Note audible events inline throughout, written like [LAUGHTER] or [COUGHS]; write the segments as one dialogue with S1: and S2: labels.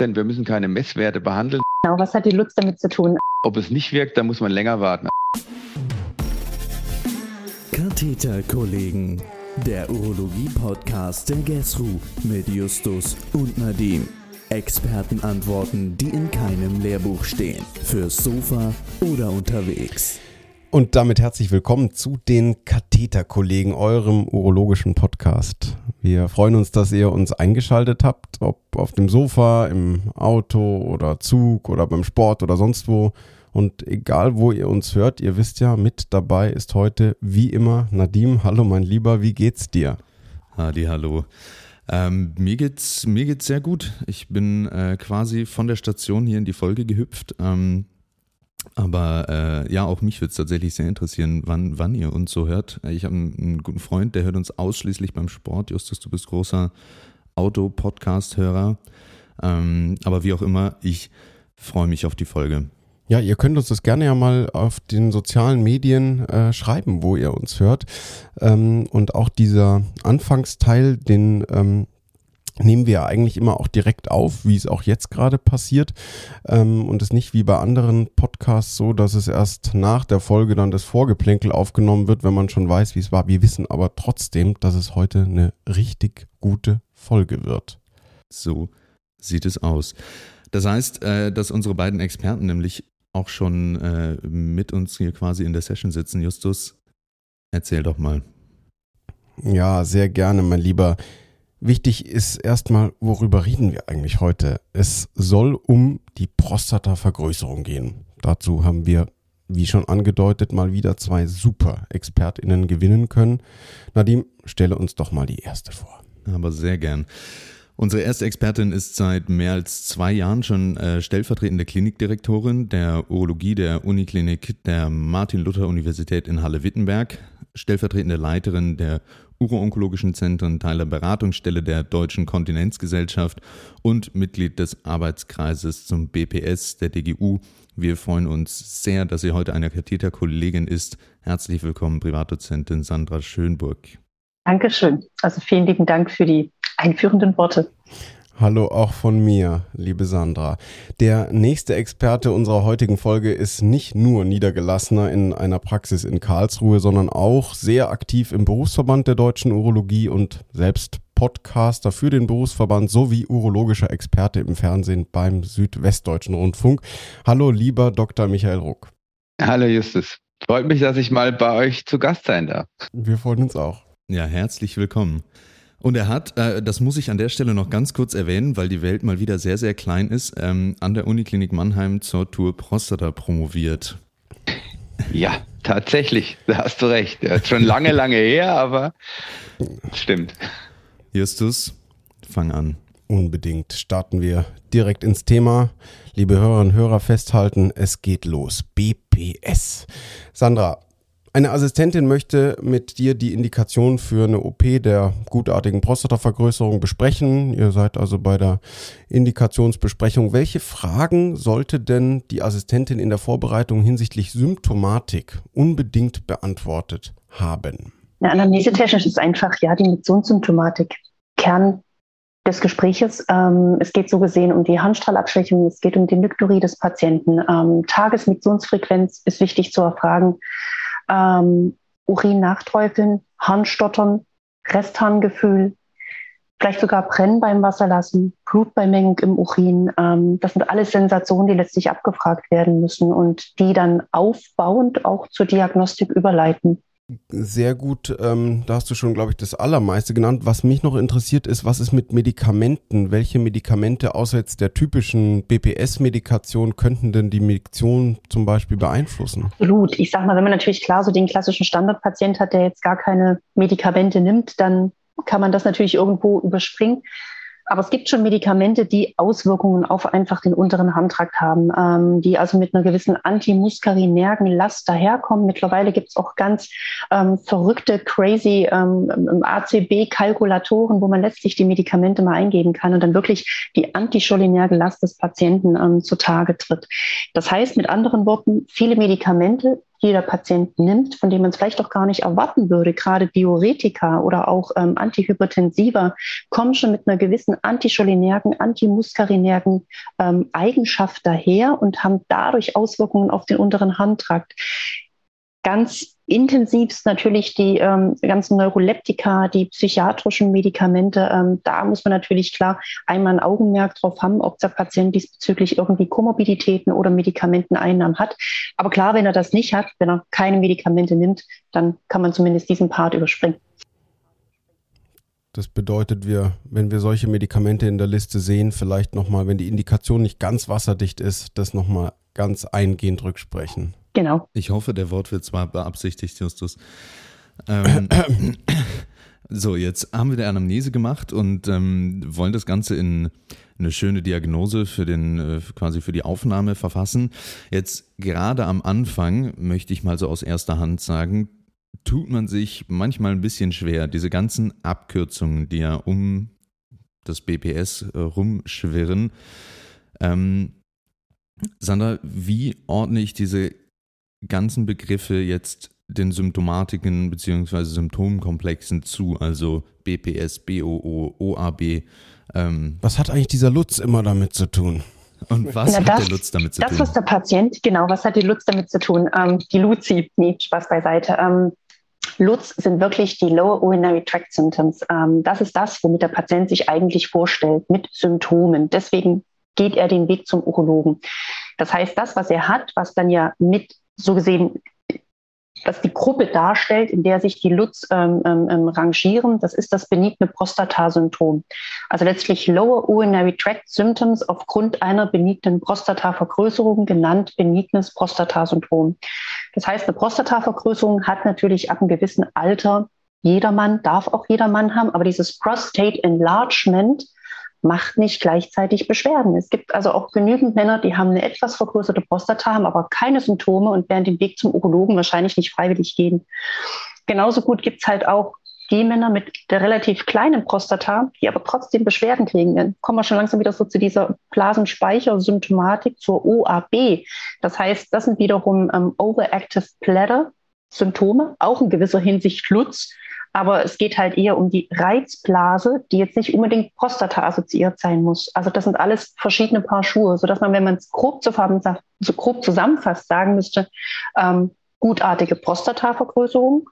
S1: denn wir müssen keine Messwerte behandeln.
S2: Genau, was hat die Lutz damit zu tun?
S1: Ob es nicht wirkt, dann muss man länger warten.
S3: Katheterkollegen, der Urologie-Podcast der GESRU mit Justus und Nadim. Expertenantworten, die in keinem Lehrbuch stehen. Fürs Sofa oder unterwegs.
S4: Und damit herzlich willkommen zu den Katheterkollegen, eurem urologischen Podcast. Wir freuen uns, dass ihr uns eingeschaltet habt, ob auf dem Sofa, im Auto oder Zug oder beim Sport oder sonst wo. Und egal, wo ihr uns hört, ihr wisst ja, mit dabei ist heute wie immer Nadim. Hallo, mein Lieber, wie geht's dir?
S5: Hadi, hallo. Ähm, mir geht's mir geht's sehr gut. Ich bin äh, quasi von der Station hier in die Folge gehüpft. Ähm, aber äh, ja, auch mich würde es tatsächlich sehr interessieren, wann, wann ihr uns so hört. Ich habe einen, einen, guten Freund, der hört uns ausschließlich beim Sport. Justus, du bist großer Auto-Podcast-Hörer. Ähm, aber wie auch immer, ich freue mich auf die Folge.
S4: Ja, ihr könnt uns das gerne ja mal auf den sozialen Medien äh, schreiben, wo ihr uns hört. Ähm, und auch dieser Anfangsteil, den ähm, nehmen wir eigentlich immer auch direkt auf, wie es auch jetzt gerade passiert. Ähm, und es nicht wie bei anderen Podcasts so, dass es erst nach der Folge dann das Vorgeplänkel aufgenommen wird, wenn man schon weiß, wie es war. Wir wissen aber trotzdem, dass es heute eine richtig gute Folge wird.
S5: So sieht es aus. Das heißt, äh, dass unsere beiden Experten nämlich auch schon äh, mit uns hier quasi in der Session sitzen. Justus, erzähl doch mal.
S4: Ja, sehr gerne, mein Lieber. Wichtig ist erstmal, worüber reden wir eigentlich heute? Es soll um die Prostatavergrößerung gehen. Dazu haben wir, wie schon angedeutet, mal wieder zwei super ExpertInnen gewinnen können. Nadim, stelle uns doch mal die erste vor.
S5: Aber sehr gern. Unsere erste Expertin ist seit mehr als zwei Jahren schon äh, stellvertretende Klinikdirektorin der Urologie der Uniklinik der Martin-Luther-Universität in Halle-Wittenberg, stellvertretende Leiterin der Uro-Onkologischen Zentren, Teil der Beratungsstelle der Deutschen Kontinenzgesellschaft und Mitglied des Arbeitskreises zum BPS der DGU. Wir freuen uns sehr, dass sie heute eine Katheterkollegin ist. Herzlich willkommen, Privatdozentin Sandra Schönburg.
S2: Dankeschön. Also vielen lieben Dank für die einführenden Worte.
S4: Hallo auch von mir, liebe Sandra. Der nächste Experte unserer heutigen Folge ist nicht nur Niedergelassener in einer Praxis in Karlsruhe, sondern auch sehr aktiv im Berufsverband der deutschen Urologie und selbst Podcaster für den Berufsverband sowie urologischer Experte im Fernsehen beim Südwestdeutschen Rundfunk. Hallo, lieber Dr. Michael Ruck.
S1: Hallo, Justus. Freut mich, dass ich mal bei euch zu Gast sein darf.
S4: Wir freuen uns auch.
S5: Ja, herzlich willkommen. Und er hat, äh, das muss ich an der Stelle noch ganz kurz erwähnen, weil die Welt mal wieder sehr, sehr klein ist, ähm, an der Uniklinik Mannheim zur Tour Prostata promoviert.
S1: Ja, tatsächlich, da hast du recht. Ja, schon lange, [LAUGHS] lange her, aber stimmt.
S5: Justus, fang an.
S4: Unbedingt starten wir direkt ins Thema. Liebe Hörerinnen und Hörer, festhalten, es geht los. BPS. Sandra, eine Assistentin möchte mit dir die Indikation für eine OP der gutartigen Prostatavergrößerung besprechen. Ihr seid also bei der Indikationsbesprechung. Welche Fragen sollte denn die Assistentin in der Vorbereitung hinsichtlich Symptomatik unbedingt beantwortet haben?
S2: Ja, anamnesetechnisch ist einfach ja die Missionssymptomatik Kern des Gespräches. Ähm, es geht so gesehen um die Harnstrahlabschwächung, es geht um die Nykturie des Patienten. Ähm, Tagesmissionsfrequenz ist wichtig zu erfragen ähm, Urin nachträufeln, Harnstottern, Restharngefühl, vielleicht sogar Brennen beim Wasserlassen, Blutbeimengung im Urin. Ähm, das sind alles Sensationen, die letztlich abgefragt werden müssen und die dann aufbauend auch zur Diagnostik überleiten.
S4: Sehr gut, ähm, da hast du schon, glaube ich, das Allermeiste genannt. Was mich noch interessiert ist, was ist mit Medikamenten? Welche Medikamente außer jetzt der typischen BPS-Medikation könnten denn die Medikation zum Beispiel beeinflussen?
S2: Absolut. Ich sage mal, wenn man natürlich klar so den klassischen Standardpatient hat, der jetzt gar keine Medikamente nimmt, dann kann man das natürlich irgendwo überspringen. Aber es gibt schon Medikamente, die Auswirkungen auf einfach den unteren Harntrakt haben, ähm, die also mit einer gewissen antimuskarinergen Last daherkommen. Mittlerweile gibt es auch ganz ähm, verrückte, crazy ähm, ähm ACB-Kalkulatoren, wo man letztlich die Medikamente mal eingeben kann und dann wirklich die anticholinerge Last des Patienten ähm, zutage tritt. Das heißt mit anderen Worten, viele Medikamente jeder Patient nimmt, von dem man es vielleicht auch gar nicht erwarten würde. Gerade Diuretika oder auch ähm, Antihypertensiva kommen schon mit einer gewissen anticholinergen, antimuskarinergen ähm, Eigenschaft daher und haben dadurch Auswirkungen auf den unteren Harntrakt. Ganz intensivst natürlich die ähm, ganzen Neuroleptika, die psychiatrischen Medikamente. Ähm, da muss man natürlich klar einmal ein Augenmerk drauf haben, ob der Patient diesbezüglich irgendwie Komorbiditäten oder Medikamenteneinnahmen hat. Aber klar, wenn er das nicht hat, wenn er keine Medikamente nimmt, dann kann man zumindest diesen Part überspringen.
S4: Das bedeutet, wir, wenn wir solche Medikamente in der Liste sehen, vielleicht nochmal, wenn die Indikation nicht ganz wasserdicht ist, das nochmal ganz eingehend rücksprechen.
S2: Genau.
S5: Ich hoffe, der Wortwitz war beabsichtigt, Justus. Ähm, [COUGHS] so, jetzt haben wir die Anamnese gemacht und ähm, wollen das Ganze in eine schöne Diagnose für den, äh, quasi für die Aufnahme verfassen. Jetzt gerade am Anfang möchte ich mal so aus erster Hand sagen, tut man sich manchmal ein bisschen schwer, diese ganzen Abkürzungen, die ja um das BPS äh, rumschwirren. Ähm, Sandra, wie ordne ich diese ganzen Begriffe jetzt den Symptomatiken bzw. Symptomkomplexen zu, also BPS, BOO, OAB.
S4: Ähm. Was hat eigentlich dieser Lutz immer damit zu tun?
S5: Und was ja, hat das, der Lutz damit zu
S2: das,
S5: tun?
S2: Das, was der Patient, genau, was hat die Lutz damit zu tun? Ähm, die Luzi, nee, Spaß beiseite. Ähm, Lutz sind wirklich die Lower Urinary Tract Symptoms. Ähm, das ist das, womit der Patient sich eigentlich vorstellt, mit Symptomen. Deswegen geht er den Weg zum Urologen. Das heißt, das, was er hat, was dann ja mit so gesehen, was die Gruppe darstellt, in der sich die Lutz ähm, ähm, ähm, rangieren, das ist das benigne Prostata-Syndrom. Also letztlich Lower Urinary Tract Symptoms aufgrund einer benignen Prostatavergrößerung, genannt benignes Prostata-Syndrom. Das heißt, eine Prostatavergrößerung hat natürlich ab einem gewissen Alter jedermann, darf auch jedermann haben, aber dieses Prostate Enlargement macht nicht gleichzeitig Beschwerden. Es gibt also auch genügend Männer, die haben eine etwas vergrößerte Prostata, haben aber keine Symptome und werden den Weg zum Urologen wahrscheinlich nicht freiwillig gehen. Genauso gut gibt es halt auch die Männer mit der relativ kleinen Prostata, die aber trotzdem Beschwerden kriegen. Dann kommen wir schon langsam wieder so zu dieser Blasenspeichersymptomatik, zur OAB. Das heißt, das sind wiederum ähm, Overactive Bladder Symptome, auch in gewisser Hinsicht Lutz, aber es geht halt eher um die Reizblase, die jetzt nicht unbedingt Prostata assoziiert sein muss. Also das sind alles verschiedene Paar Schuhe, sodass man, wenn man es grob, so grob zusammenfasst, sagen müsste, ähm, gutartige Prostatavergrößerung,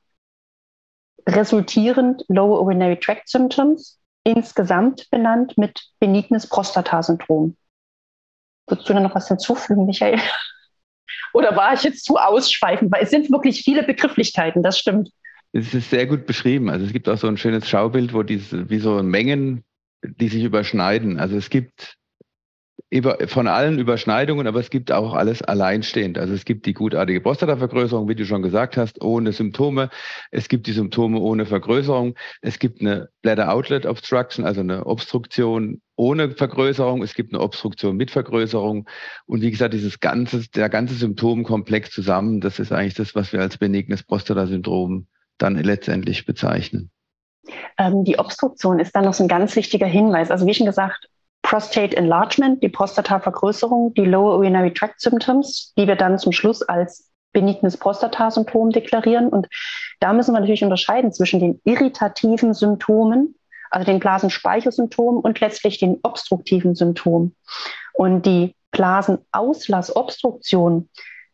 S2: resultierend Lower Urinary Tract Symptoms, insgesamt benannt mit benignes Prostatasyndrom. Würdest du da noch was hinzufügen, Michael? [LAUGHS] Oder war ich jetzt zu ausschweifend? Weil es sind wirklich viele Begrifflichkeiten, das stimmt.
S1: Es ist sehr gut beschrieben. Also es gibt auch so ein schönes Schaubild, wo diese, wie so Mengen, die sich überschneiden. Also es gibt über, von allen Überschneidungen, aber es gibt auch alles alleinstehend. Also es gibt die gutartige Prostatavergrößerung, wie du schon gesagt hast, ohne Symptome. Es gibt die Symptome ohne Vergrößerung. Es gibt eine Bladder Outlet Obstruction, also eine Obstruktion ohne Vergrößerung. Es gibt eine Obstruktion mit Vergrößerung. Und wie gesagt, dieses ganze, der ganze Symptomkomplex zusammen, das ist eigentlich das, was wir als benignes Prostatasyndrom dann letztendlich bezeichnen.
S2: Ähm, die Obstruktion ist dann noch ein ganz wichtiger Hinweis. Also wie schon gesagt, Prostate Enlargement, die Prostatavergrößerung, die Lower Urinary Tract Symptoms, die wir dann zum Schluss als benignes Prostatasymptom deklarieren. Und da müssen wir natürlich unterscheiden zwischen den irritativen Symptomen, also den Blasenspeichersymptomen und letztlich den obstruktiven Symptomen. Und die Blasenaulassobstruktion,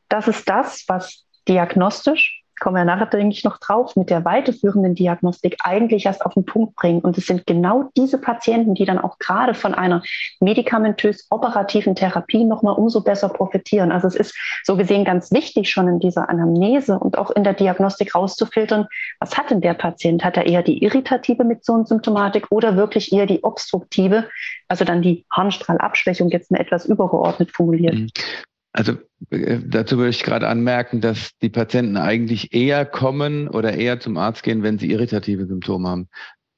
S2: das ist das, was diagnostisch kommen wir nachher, denke ich, noch drauf, mit der weiterführenden Diagnostik eigentlich erst auf den Punkt bringen. Und es sind genau diese Patienten, die dann auch gerade von einer medikamentös operativen Therapie nochmal umso besser profitieren. Also es ist so gesehen ganz wichtig, schon in dieser Anamnese und auch in der Diagnostik rauszufiltern, was hat denn der Patient? Hat er eher die irritative Mikzonsymptomatik oder wirklich eher die obstruktive, also dann die Harnstrahlabschwächung, jetzt eine etwas übergeordnet formuliert.
S1: Also äh, dazu würde ich gerade anmerken, dass die Patienten eigentlich eher kommen oder eher zum Arzt gehen, wenn sie irritative Symptome haben.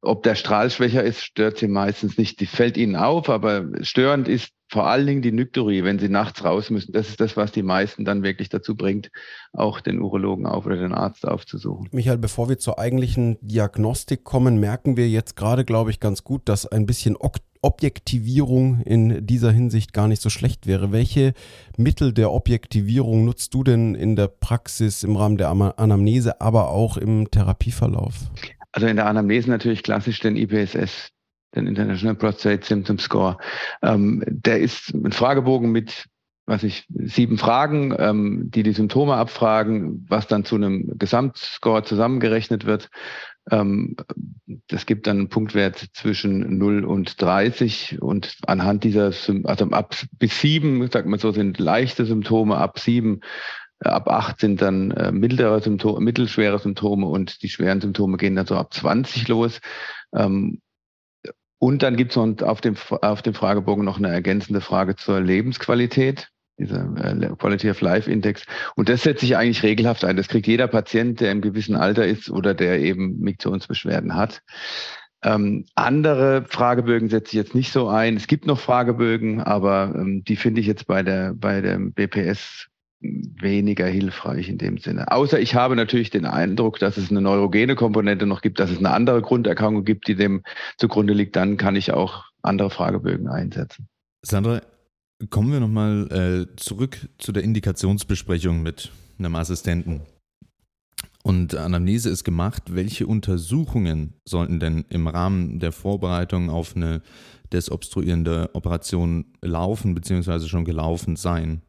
S1: Ob der Strahl schwächer ist, stört sie meistens nicht. Die fällt ihnen auf, aber störend ist vor allen Dingen die Nykturie, wenn sie nachts raus müssen. Das ist das, was die meisten dann wirklich dazu bringt, auch den Urologen auf oder den Arzt aufzusuchen.
S4: Michael, bevor wir zur eigentlichen Diagnostik kommen, merken wir jetzt gerade, glaube ich, ganz gut, dass ein bisschen Objektivierung in dieser Hinsicht gar nicht so schlecht wäre. Welche Mittel der Objektivierung nutzt du denn in der Praxis im Rahmen der Anamnese, aber auch im Therapieverlauf?
S1: Also in der Anamnese natürlich klassisch den IPSS, den International Prostate Symptom Score. Ähm, der ist ein Fragebogen mit was ich, sieben Fragen, ähm, die die Symptome abfragen, was dann zu einem Gesamtscore zusammengerechnet wird. Ähm, das gibt dann einen Punktwert zwischen 0 und 30 und anhand dieser, also ab bis 7, sagt man so, sind leichte Symptome, ab 7 äh, Ab 8 sind dann äh, mittlere Symptome, mittelschwere Symptome und die schweren Symptome gehen dann so ab 20 los. Ähm, und dann gibt es auf dem, auf dem Fragebogen noch eine ergänzende Frage zur Lebensqualität dieser äh, Quality of Life Index. Und das setzt sich eigentlich regelhaft ein. Das kriegt jeder Patient, der im gewissen Alter ist oder der eben Miktionsbeschwerden hat. Ähm, andere Fragebögen setze ich jetzt nicht so ein. Es gibt noch Fragebögen, aber ähm, die finde ich jetzt bei der, bei dem BPS weniger hilfreich in dem Sinne. Außer ich habe natürlich den Eindruck, dass es eine neurogene Komponente noch gibt, dass es eine andere Grunderkrankung gibt, die dem zugrunde liegt, dann kann ich auch andere Fragebögen einsetzen.
S5: Sandra, Kommen wir nochmal äh, zurück zu der Indikationsbesprechung mit einem Assistenten. Und Anamnese ist gemacht. Welche Untersuchungen sollten denn im Rahmen der Vorbereitung auf eine desobstruierende Operation laufen bzw. schon gelaufen sein?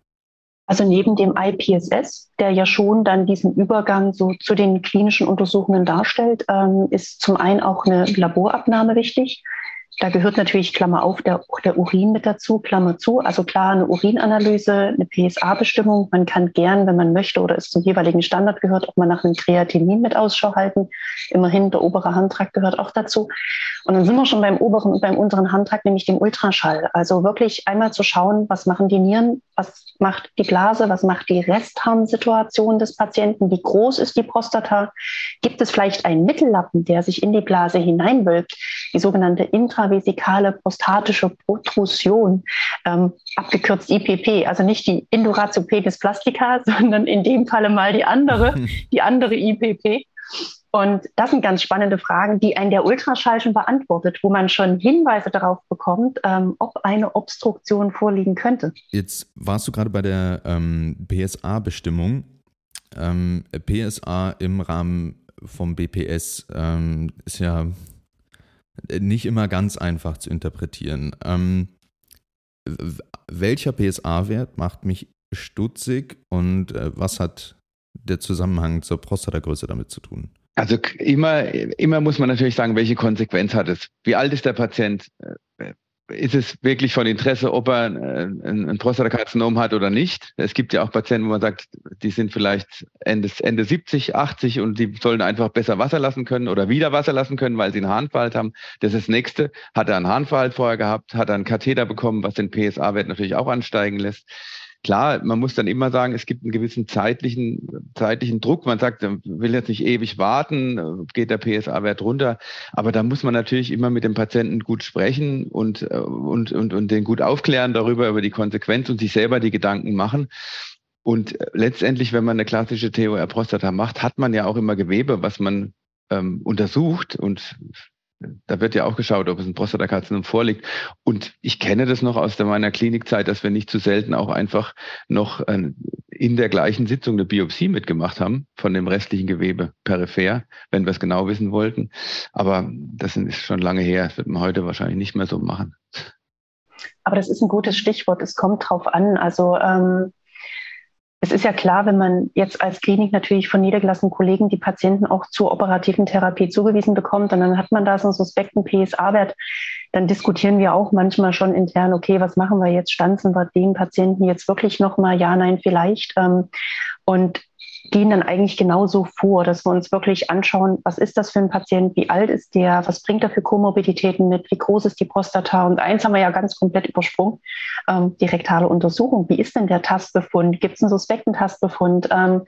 S2: Also neben dem IPSS, der ja schon dann diesen Übergang so zu den klinischen Untersuchungen darstellt, ähm, ist zum einen auch eine Laborabnahme wichtig. Da gehört natürlich, Klammer auf, der, der Urin mit dazu, Klammer zu. Also klar, eine Urinanalyse, eine PSA-Bestimmung. Man kann gern, wenn man möchte oder es zum jeweiligen Standard gehört, auch mal nach einem Kreatinin mit Ausschau halten. Immerhin, der obere Handtrakt gehört auch dazu. Und dann sind wir schon beim oberen und beim unteren Handtrakt, nämlich dem Ultraschall. Also wirklich einmal zu schauen, was machen die Nieren, was macht die Blase, was macht die Restharnsituation des Patienten, wie groß ist die Prostata, gibt es vielleicht einen Mittellappen, der sich in die Blase hineinwölbt, die sogenannte intravesikale prostatische Protrusion, ähm, abgekürzt IPP, also nicht die Induratiopenis plastica, [LAUGHS] sondern in dem Falle mal die andere, [LAUGHS] die andere IPP. Und das sind ganz spannende Fragen, die ein der Ultraschall schon beantwortet, wo man schon Hinweise darauf bekommt, ähm, ob eine Obstruktion vorliegen könnte.
S5: Jetzt warst du gerade bei der ähm, PSA-Bestimmung. Ähm, PSA im Rahmen vom BPS ähm, ist ja nicht immer ganz einfach zu interpretieren. Ähm, welcher PSA-Wert macht mich stutzig und äh, was hat der Zusammenhang zur Prostatagröße damit zu tun?
S1: Also immer, immer muss man natürlich sagen, welche Konsequenz hat es? Wie alt ist der Patient? Äh, ist es wirklich von Interesse, ob er äh, ein, Prostatakarzinom hat oder nicht? Es gibt ja auch Patienten, wo man sagt, die sind vielleicht Ende, Ende 70, 80 und die sollen einfach besser Wasser lassen können oder wieder Wasser lassen können, weil sie einen Harnverhalt haben. Das ist das Nächste. Hat er einen Harnverhalt vorher gehabt? Hat er einen Katheter bekommen, was den PSA-Wert natürlich auch ansteigen lässt? Klar, man muss dann immer sagen, es gibt einen gewissen zeitlichen, zeitlichen Druck. Man sagt, man will jetzt nicht ewig warten, geht der PSA-Wert runter. Aber da muss man natürlich immer mit dem Patienten gut sprechen und, und, und, und den gut aufklären darüber, über die Konsequenz und sich selber die Gedanken machen. Und letztendlich, wenn man eine klassische TOR-Prostata macht, hat man ja auch immer Gewebe, was man ähm, untersucht und da wird ja auch geschaut, ob es ein Prostatakarzinom vorliegt. Und ich kenne das noch aus meiner Klinikzeit, dass wir nicht zu selten auch einfach noch in der gleichen Sitzung eine Biopsie mitgemacht haben von dem restlichen Gewebe peripher, wenn wir es genau wissen wollten. Aber das ist schon lange her. Das wird man heute wahrscheinlich nicht mehr so machen.
S2: Aber das ist ein gutes Stichwort. Es kommt drauf an. Also ähm, es ist ja klar, wenn man jetzt als Klinik natürlich von niedergelassenen Kollegen die Patienten auch zur operativen Therapie zugewiesen bekommt, und dann hat man da so einen suspekten PSA-Wert, dann diskutieren wir auch manchmal schon intern, okay, was machen wir jetzt? Stanzen wir den Patienten jetzt wirklich nochmal? Ja, nein, vielleicht. Ähm, und gehen dann eigentlich genauso vor, dass wir uns wirklich anschauen, was ist das für ein Patient, wie alt ist der, was bringt er für Komorbiditäten mit, wie groß ist die Prostata und eins haben wir ja ganz komplett übersprungen, ähm, die rektale Untersuchung. Wie ist denn der Tastbefund? Gibt es einen suspekten Tastbefund? Ähm,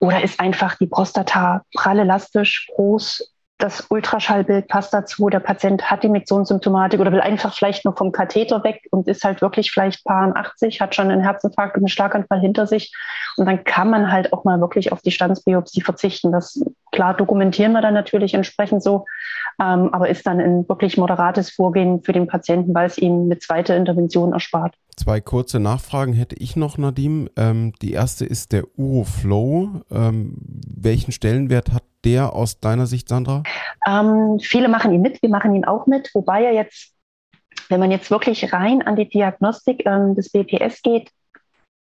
S2: oder ist einfach die Prostata prall elastisch, groß, das Ultraschallbild passt dazu, der Patient hat die Miktionssymptomatik oder will einfach vielleicht nur vom Katheter weg und ist halt wirklich vielleicht paar 80, hat schon einen Herzinfarkt und einen Schlaganfall hinter sich. Und dann kann man halt auch mal wirklich auf die Standsbiopsie verzichten. Das klar dokumentieren wir dann natürlich entsprechend so, ähm, aber ist dann ein wirklich moderates Vorgehen für den Patienten, weil es ihm eine zweite Intervention erspart.
S4: Zwei kurze Nachfragen hätte ich noch, Nadim. Ähm, die erste ist der Uroflow. Ähm, welchen Stellenwert hat der aus deiner Sicht, Sandra?
S2: Ähm, viele machen ihn mit, wir machen ihn auch mit, wobei er jetzt, wenn man jetzt wirklich rein an die Diagnostik ähm, des BPS geht,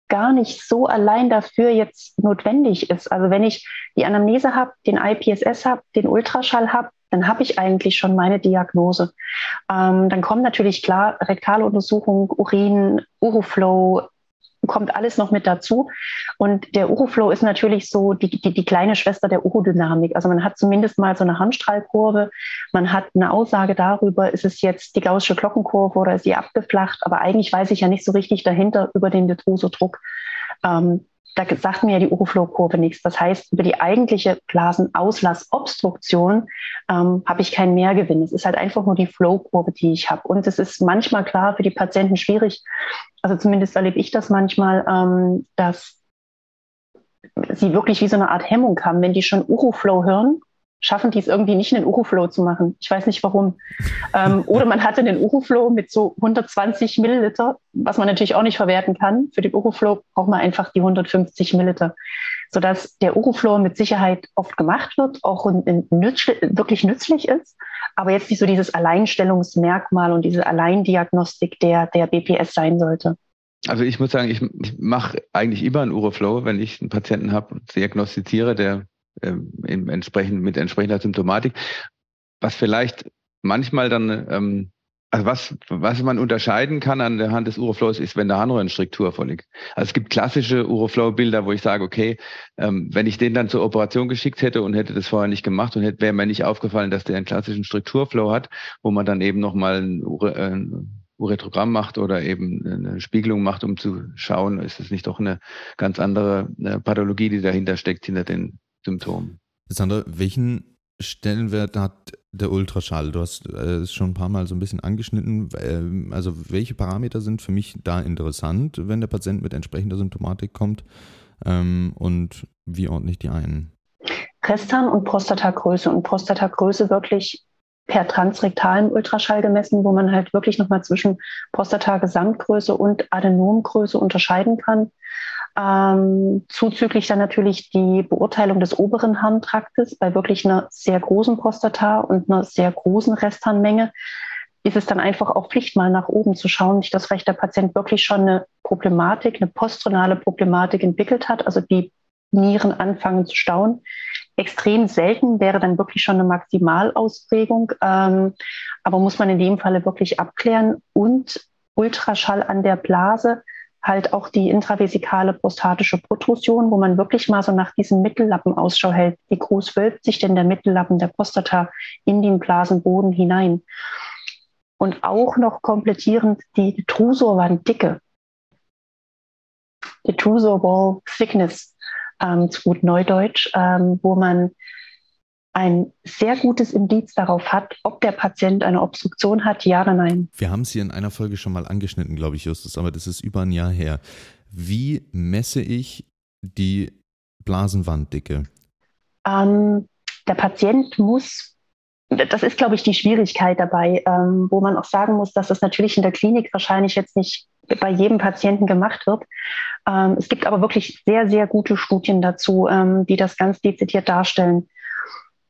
S2: gar nicht so allein dafür jetzt notwendig ist. Also wenn ich die Anamnese habe, den IPSS habe, den Ultraschall habe, dann habe ich eigentlich schon meine Diagnose. Ähm, dann kommen natürlich klar rektale Untersuchung, Urin, Uroflow, kommt alles noch mit dazu. Und der Uroflow ist natürlich so die, die, die kleine Schwester der Urodynamik. Also man hat zumindest mal so eine Handstrahlkurve, man hat eine Aussage darüber, ist es jetzt die gaußsche Glockenkurve oder ist sie abgeflacht, aber eigentlich weiß ich ja nicht so richtig dahinter über den Detrusodruck. Ähm, da sagt mir ja die Uroflow-Kurve nichts. Das heißt, über die eigentliche Blasenaulassobstruktion ähm, habe ich keinen Mehrgewinn. Es ist halt einfach nur die Flow-Kurve, die ich habe. Und es ist manchmal klar für die Patienten schwierig, also zumindest erlebe ich das manchmal, ähm, dass sie wirklich wie so eine Art Hemmung haben, wenn die schon Uroflow hören schaffen die es irgendwie nicht, einen Uroflow zu machen. Ich weiß nicht warum. ähm, oder man hatte einen Uroflow mit so 120 Milliliter, was man natürlich auch nicht verwerten kann. Für den Uroflow braucht man einfach die 150 Milliliter, sodass der Uroflow mit Sicherheit oft gemacht wird, auch nützlich, wirklich nützlich ist, aber jetzt nicht so dieses Alleinstellungsmerkmal und diese Alleindiagnostik der, der BPS sein sollte.
S1: Also ich muss sagen, ich, ich mache eigentlich immer einen Uroflow, wenn ich einen Patienten habe, diagnostiziere, der ähm, entsprechend, mit entsprechender Symptomatik. Was vielleicht manchmal dann, ähm, also was, was man unterscheiden kann an der Hand des Uroflows ist, wenn der Harnröhrenstruktur vorliegt. Also es gibt klassische Uroflow-Bilder, wo ich sage, okay, ähm, wenn ich den dann zur Operation geschickt hätte und hätte das vorher nicht gemacht und wäre mir nicht aufgefallen, dass der einen klassischen Strukturflow hat, wo man dann eben nochmal ein, Ure, äh, Uretrogramm macht oder eben eine Spiegelung macht, um zu schauen, ist es nicht doch eine ganz andere äh, Pathologie, die dahinter steckt, hinter den Symptom.
S5: Sandra, welchen Stellenwert hat der Ultraschall? Du hast äh, es schon ein paar Mal so ein bisschen angeschnitten. Ähm, also welche Parameter sind für mich da interessant, wenn der Patient mit entsprechender Symptomatik kommt? Ähm, und wie ordne ich die ein?
S2: Restan und Prostatagröße. Und Prostatagröße wirklich per transrektalem Ultraschall gemessen, wo man halt wirklich nochmal zwischen Prostata-Gesamtgröße und Adenomgröße unterscheiden kann. Ähm, zuzüglich dann natürlich die Beurteilung des oberen Harntraktes bei wirklich einer sehr großen Prostata und einer sehr großen Restharnmenge ist es dann einfach auch Pflicht, mal nach oben zu schauen, nicht dass vielleicht der Patient wirklich schon eine Problematik, eine postrenale Problematik entwickelt hat, also die Nieren anfangen zu stauen. Extrem selten wäre dann wirklich schon eine Maximalausprägung, ähm, aber muss man in dem Falle wirklich abklären und Ultraschall an der Blase halt auch die intravesikale prostatische Protrusion, wo man wirklich mal so nach diesem Mittellappen Ausschau hält. Wie groß wölbt sich denn der Mittellappen der Prostata in den Blasenboden hinein? Und auch noch komplettierend die Trusorwanddicke. Die Wall Thickness, ähm, zu gut Neudeutsch, ähm, wo man ein sehr gutes Indiz darauf hat, ob der Patient eine Obstruktion hat, ja oder nein.
S5: Wir haben es hier in einer Folge schon mal angeschnitten, glaube ich, Justus, aber das ist über ein Jahr her. Wie messe ich die Blasenwanddicke?
S2: Ähm, der Patient muss, das ist, glaube ich, die Schwierigkeit dabei, ähm, wo man auch sagen muss, dass das natürlich in der Klinik wahrscheinlich jetzt nicht bei jedem Patienten gemacht wird. Ähm, es gibt aber wirklich sehr, sehr gute Studien dazu, ähm, die das ganz dezidiert darstellen.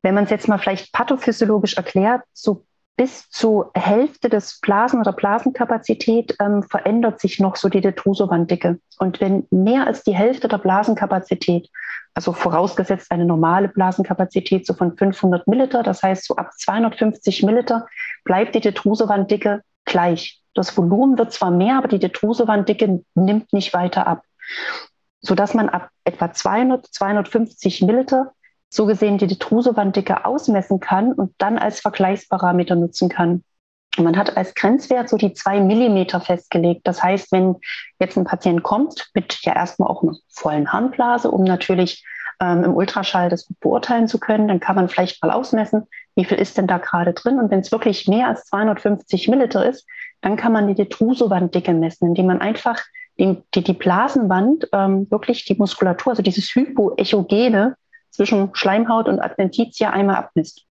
S2: Wenn man es jetzt mal vielleicht pathophysiologisch erklärt, so bis zur Hälfte des Blasen oder Blasenkapazität ähm, verändert sich noch so die Detrusovanddicke. Und wenn mehr als die Hälfte der Blasenkapazität, also vorausgesetzt eine normale Blasenkapazität so von 500 Milliliter, das heißt so ab 250 Milliliter, bleibt die Detrusovanddicke gleich. Das Volumen wird zwar mehr, aber die Detrusovanddicke nimmt nicht weiter ab, sodass man ab etwa 200, 250 Milliliter so gesehen die Detrusovanddicke ausmessen kann und dann als Vergleichsparameter nutzen kann. Man hat als Grenzwert so die zwei Millimeter festgelegt. Das heißt, wenn jetzt ein Patient kommt mit ja erstmal auch einer vollen Harnblase, um natürlich ähm, im Ultraschall das beurteilen zu können. Dann kann man vielleicht mal ausmessen, wie viel ist denn da gerade drin. Und wenn es wirklich mehr als 250 Milliliter ist, dann kann man die Detrusowand-Dicke messen, indem man einfach die, die, die Blasenwand, ähm, wirklich die Muskulatur, also dieses Hypoechogene zwischen Schleimhaut und Adventitia einmal abmisst.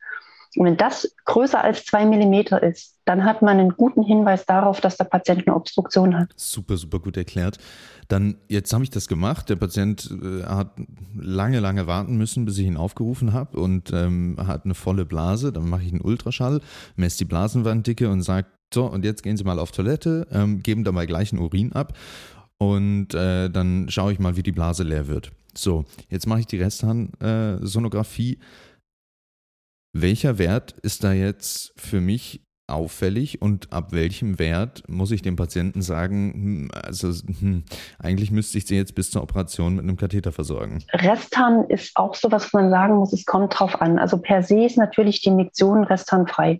S2: Und wenn das größer als zwei Millimeter ist, dann hat man einen guten Hinweis darauf, dass der Patient eine Obstruktion hat.
S5: Super, super gut erklärt. Dann, jetzt habe ich das gemacht. Der Patient äh, hat lange, lange warten müssen, bis ich ihn aufgerufen habe und ähm, hat eine volle Blase. Dann mache ich einen Ultraschall, messe die Blasenwanddicke und sage, so, und jetzt gehen Sie mal auf Toilette, ähm, geben da mal gleich einen Urin ab und äh, dann schaue ich mal, wie die Blase leer wird. So, jetzt mache ich die Restharnsonographie. Äh, welcher Wert ist da jetzt für mich auffällig und ab welchem Wert muss ich dem Patienten sagen, hm, also hm, eigentlich müsste ich sie jetzt bis zur Operation mit einem Katheter versorgen?
S2: Resthahn ist auch so, was man sagen muss, es kommt drauf an. Also per se ist natürlich die Injektion restharnfrei.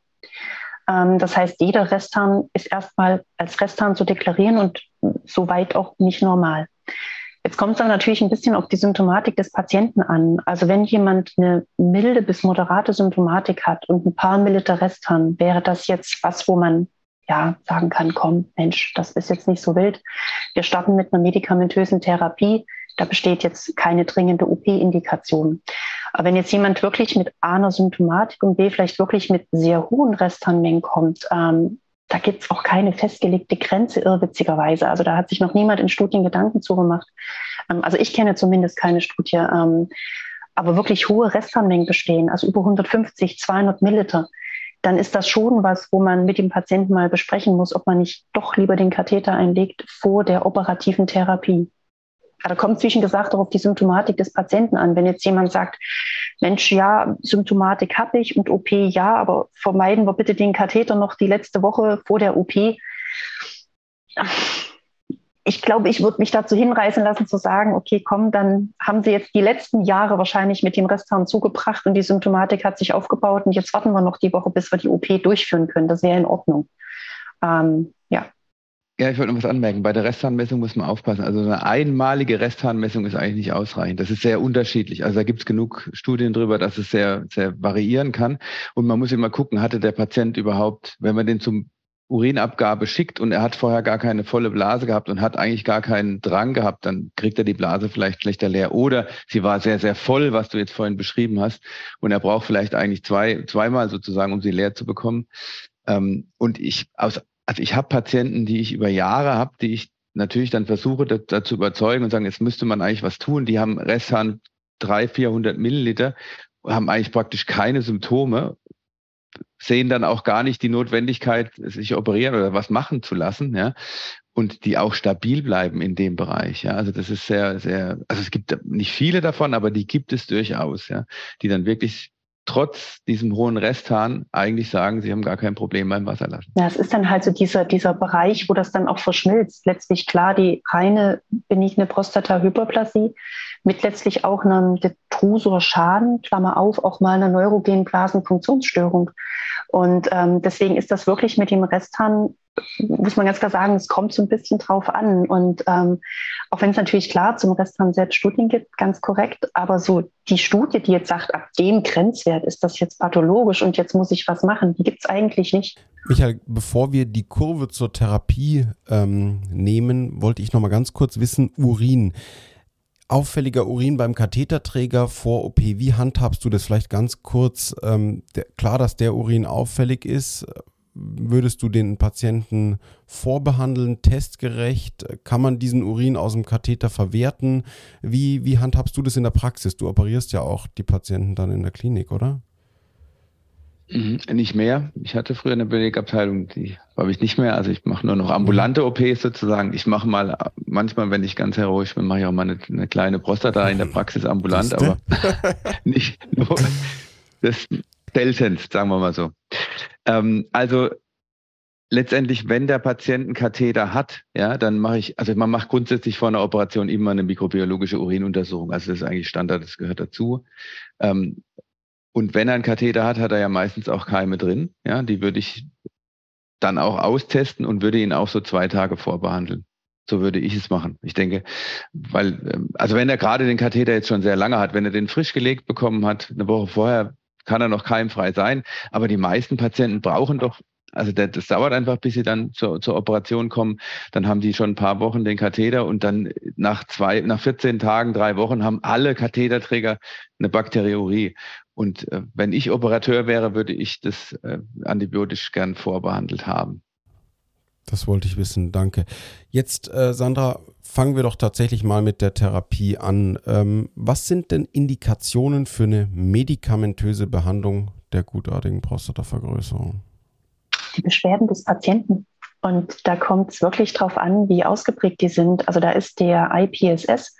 S2: Ähm, das heißt, jeder Resthahn ist erstmal als Resthahn zu deklarieren und soweit auch nicht normal. Jetzt kommt es dann natürlich ein bisschen auf die Symptomatik des Patienten an. Also wenn jemand eine milde bis moderate Symptomatik hat und ein paar Milliliter Rest haben, wäre das jetzt was, wo man ja sagen kann, komm, Mensch, das ist jetzt nicht so wild. Wir starten mit einer medikamentösen Therapie. Da besteht jetzt keine dringende OP-Indikation. Aber wenn jetzt jemand wirklich mit A einer Symptomatik und B vielleicht wirklich mit sehr hohen Restharnmengen kommt, ähm, da gibt es auch keine festgelegte Grenze, irrwitzigerweise. Also da hat sich noch niemand in Studien Gedanken zugemacht. Ähm, also ich kenne zumindest keine Studie. Ähm, aber wirklich hohe Restharnmengen bestehen, also über 150, 200 Milliliter, dann ist das schon was, wo man mit dem Patienten mal besprechen muss, ob man nicht doch lieber den Katheter einlegt vor der operativen Therapie. Da kommt zwischen gesagt auch auf die Symptomatik des Patienten an. Wenn jetzt jemand sagt, Mensch, ja, Symptomatik habe ich und OP ja, aber vermeiden wir bitte den Katheter noch die letzte Woche vor der OP. Ich glaube, ich würde mich dazu hinreißen lassen zu sagen, okay, komm, dann haben Sie jetzt die letzten Jahre wahrscheinlich mit dem Resthahn zugebracht und die Symptomatik hat sich aufgebaut und jetzt warten wir noch die Woche, bis wir die OP durchführen können. Das wäre in Ordnung. Ähm, ja.
S1: Ja, ich wollte noch was anmerken. Bei der Restharnmessung muss man aufpassen. Also eine einmalige Restharnmessung ist eigentlich nicht ausreichend. Das ist sehr unterschiedlich. Also da gibt es genug Studien drüber, dass es sehr, sehr variieren kann. Und man muss immer gucken, hatte der Patient überhaupt, wenn man den zum Urinabgabe schickt und er hat vorher gar keine volle Blase gehabt und hat eigentlich gar keinen Drang gehabt, dann kriegt er die Blase vielleicht schlechter leer. Oder sie war sehr, sehr voll, was du jetzt vorhin beschrieben hast. Und er braucht vielleicht eigentlich zwei, zweimal sozusagen, um sie leer zu bekommen. Ähm, und ich aus also ich habe Patienten, die ich über Jahre habe, die ich natürlich dann versuche dazu überzeugen und sagen, jetzt müsste man eigentlich was tun. Die haben Resthahn 300, 400 Milliliter, haben eigentlich praktisch keine Symptome, sehen dann auch gar nicht die Notwendigkeit, sich operieren oder was machen zu lassen, ja. Und die auch stabil bleiben in dem Bereich, ja. Also das ist sehr, sehr, also es gibt nicht viele davon, aber die gibt es durchaus, ja, die dann wirklich trotz diesem hohen Resthahn eigentlich sagen, sie haben gar kein Problem beim Wasserlassen.
S2: Ja, es ist dann halt so dieser, dieser Bereich, wo das dann auch verschmilzt. Letztlich klar, die reine benigne Prostata-Hyperplasie mit letztlich auch einem Detrusor-Schaden, Klammer auf, auch mal einer neurogenen Blasenfunktionsstörung. Und ähm, deswegen ist das wirklich mit dem Resthahn muss man ganz klar sagen, es kommt so ein bisschen drauf an. Und ähm, auch wenn es natürlich klar zum Rest von selbst Studien gibt, ganz korrekt, aber so die Studie, die jetzt sagt, ab dem Grenzwert ist das jetzt pathologisch und jetzt muss ich was machen, die gibt es eigentlich nicht.
S4: Michael, bevor wir die Kurve zur Therapie ähm, nehmen, wollte ich noch mal ganz kurz wissen, Urin. Auffälliger Urin beim Katheterträger vor OP. Wie handhabst du das vielleicht ganz kurz? Ähm, der, klar, dass der Urin auffällig ist würdest du den Patienten vorbehandeln, testgerecht? Kann man diesen Urin aus dem Katheter verwerten? Wie, wie handhabst du das in der Praxis? Du operierst ja auch die Patienten dann in der Klinik, oder?
S1: Mhm, nicht mehr. Ich hatte früher eine Belegabteilung, die habe ich nicht mehr. Also ich mache nur noch ambulante OPs sozusagen. Ich mache mal, manchmal, wenn ich ganz heroisch bin, mache ich auch mal eine, eine kleine Prostata in der Praxis ambulant, aber [LAUGHS] nicht nur das seltenst, sagen wir mal so. Ähm, also letztendlich, wenn der Patient einen Katheter hat, ja, dann mache ich, also man macht grundsätzlich vor einer Operation immer eine mikrobiologische Urinuntersuchung. Also das ist eigentlich Standard, das gehört dazu. Ähm, und wenn er einen Katheter hat, hat er ja meistens auch Keime drin. Ja, die würde ich dann auch austesten und würde ihn auch so zwei Tage vorbehandeln. So würde ich es machen. Ich denke, weil, ähm, also wenn er gerade den Katheter jetzt schon sehr lange hat, wenn er den frisch gelegt bekommen hat, eine Woche vorher, kann er noch keimfrei sein. Aber die meisten Patienten brauchen doch also das dauert einfach, bis sie dann zur, zur Operation kommen. Dann haben die schon ein paar Wochen den Katheter und dann nach zwei, nach 14 Tagen, drei Wochen haben alle Katheterträger eine Bakteriurie. Und äh, wenn ich Operateur wäre, würde ich das äh, antibiotisch gern vorbehandelt haben.
S4: Das wollte ich wissen, danke. Jetzt, äh, Sandra, fangen wir doch tatsächlich mal mit der Therapie an. Ähm, was sind denn Indikationen für eine medikamentöse Behandlung der gutartigen Prostatavergrößerung?
S2: Die Beschwerden des Patienten. Und da kommt es wirklich darauf an, wie ausgeprägt die sind. Also da ist der IPSS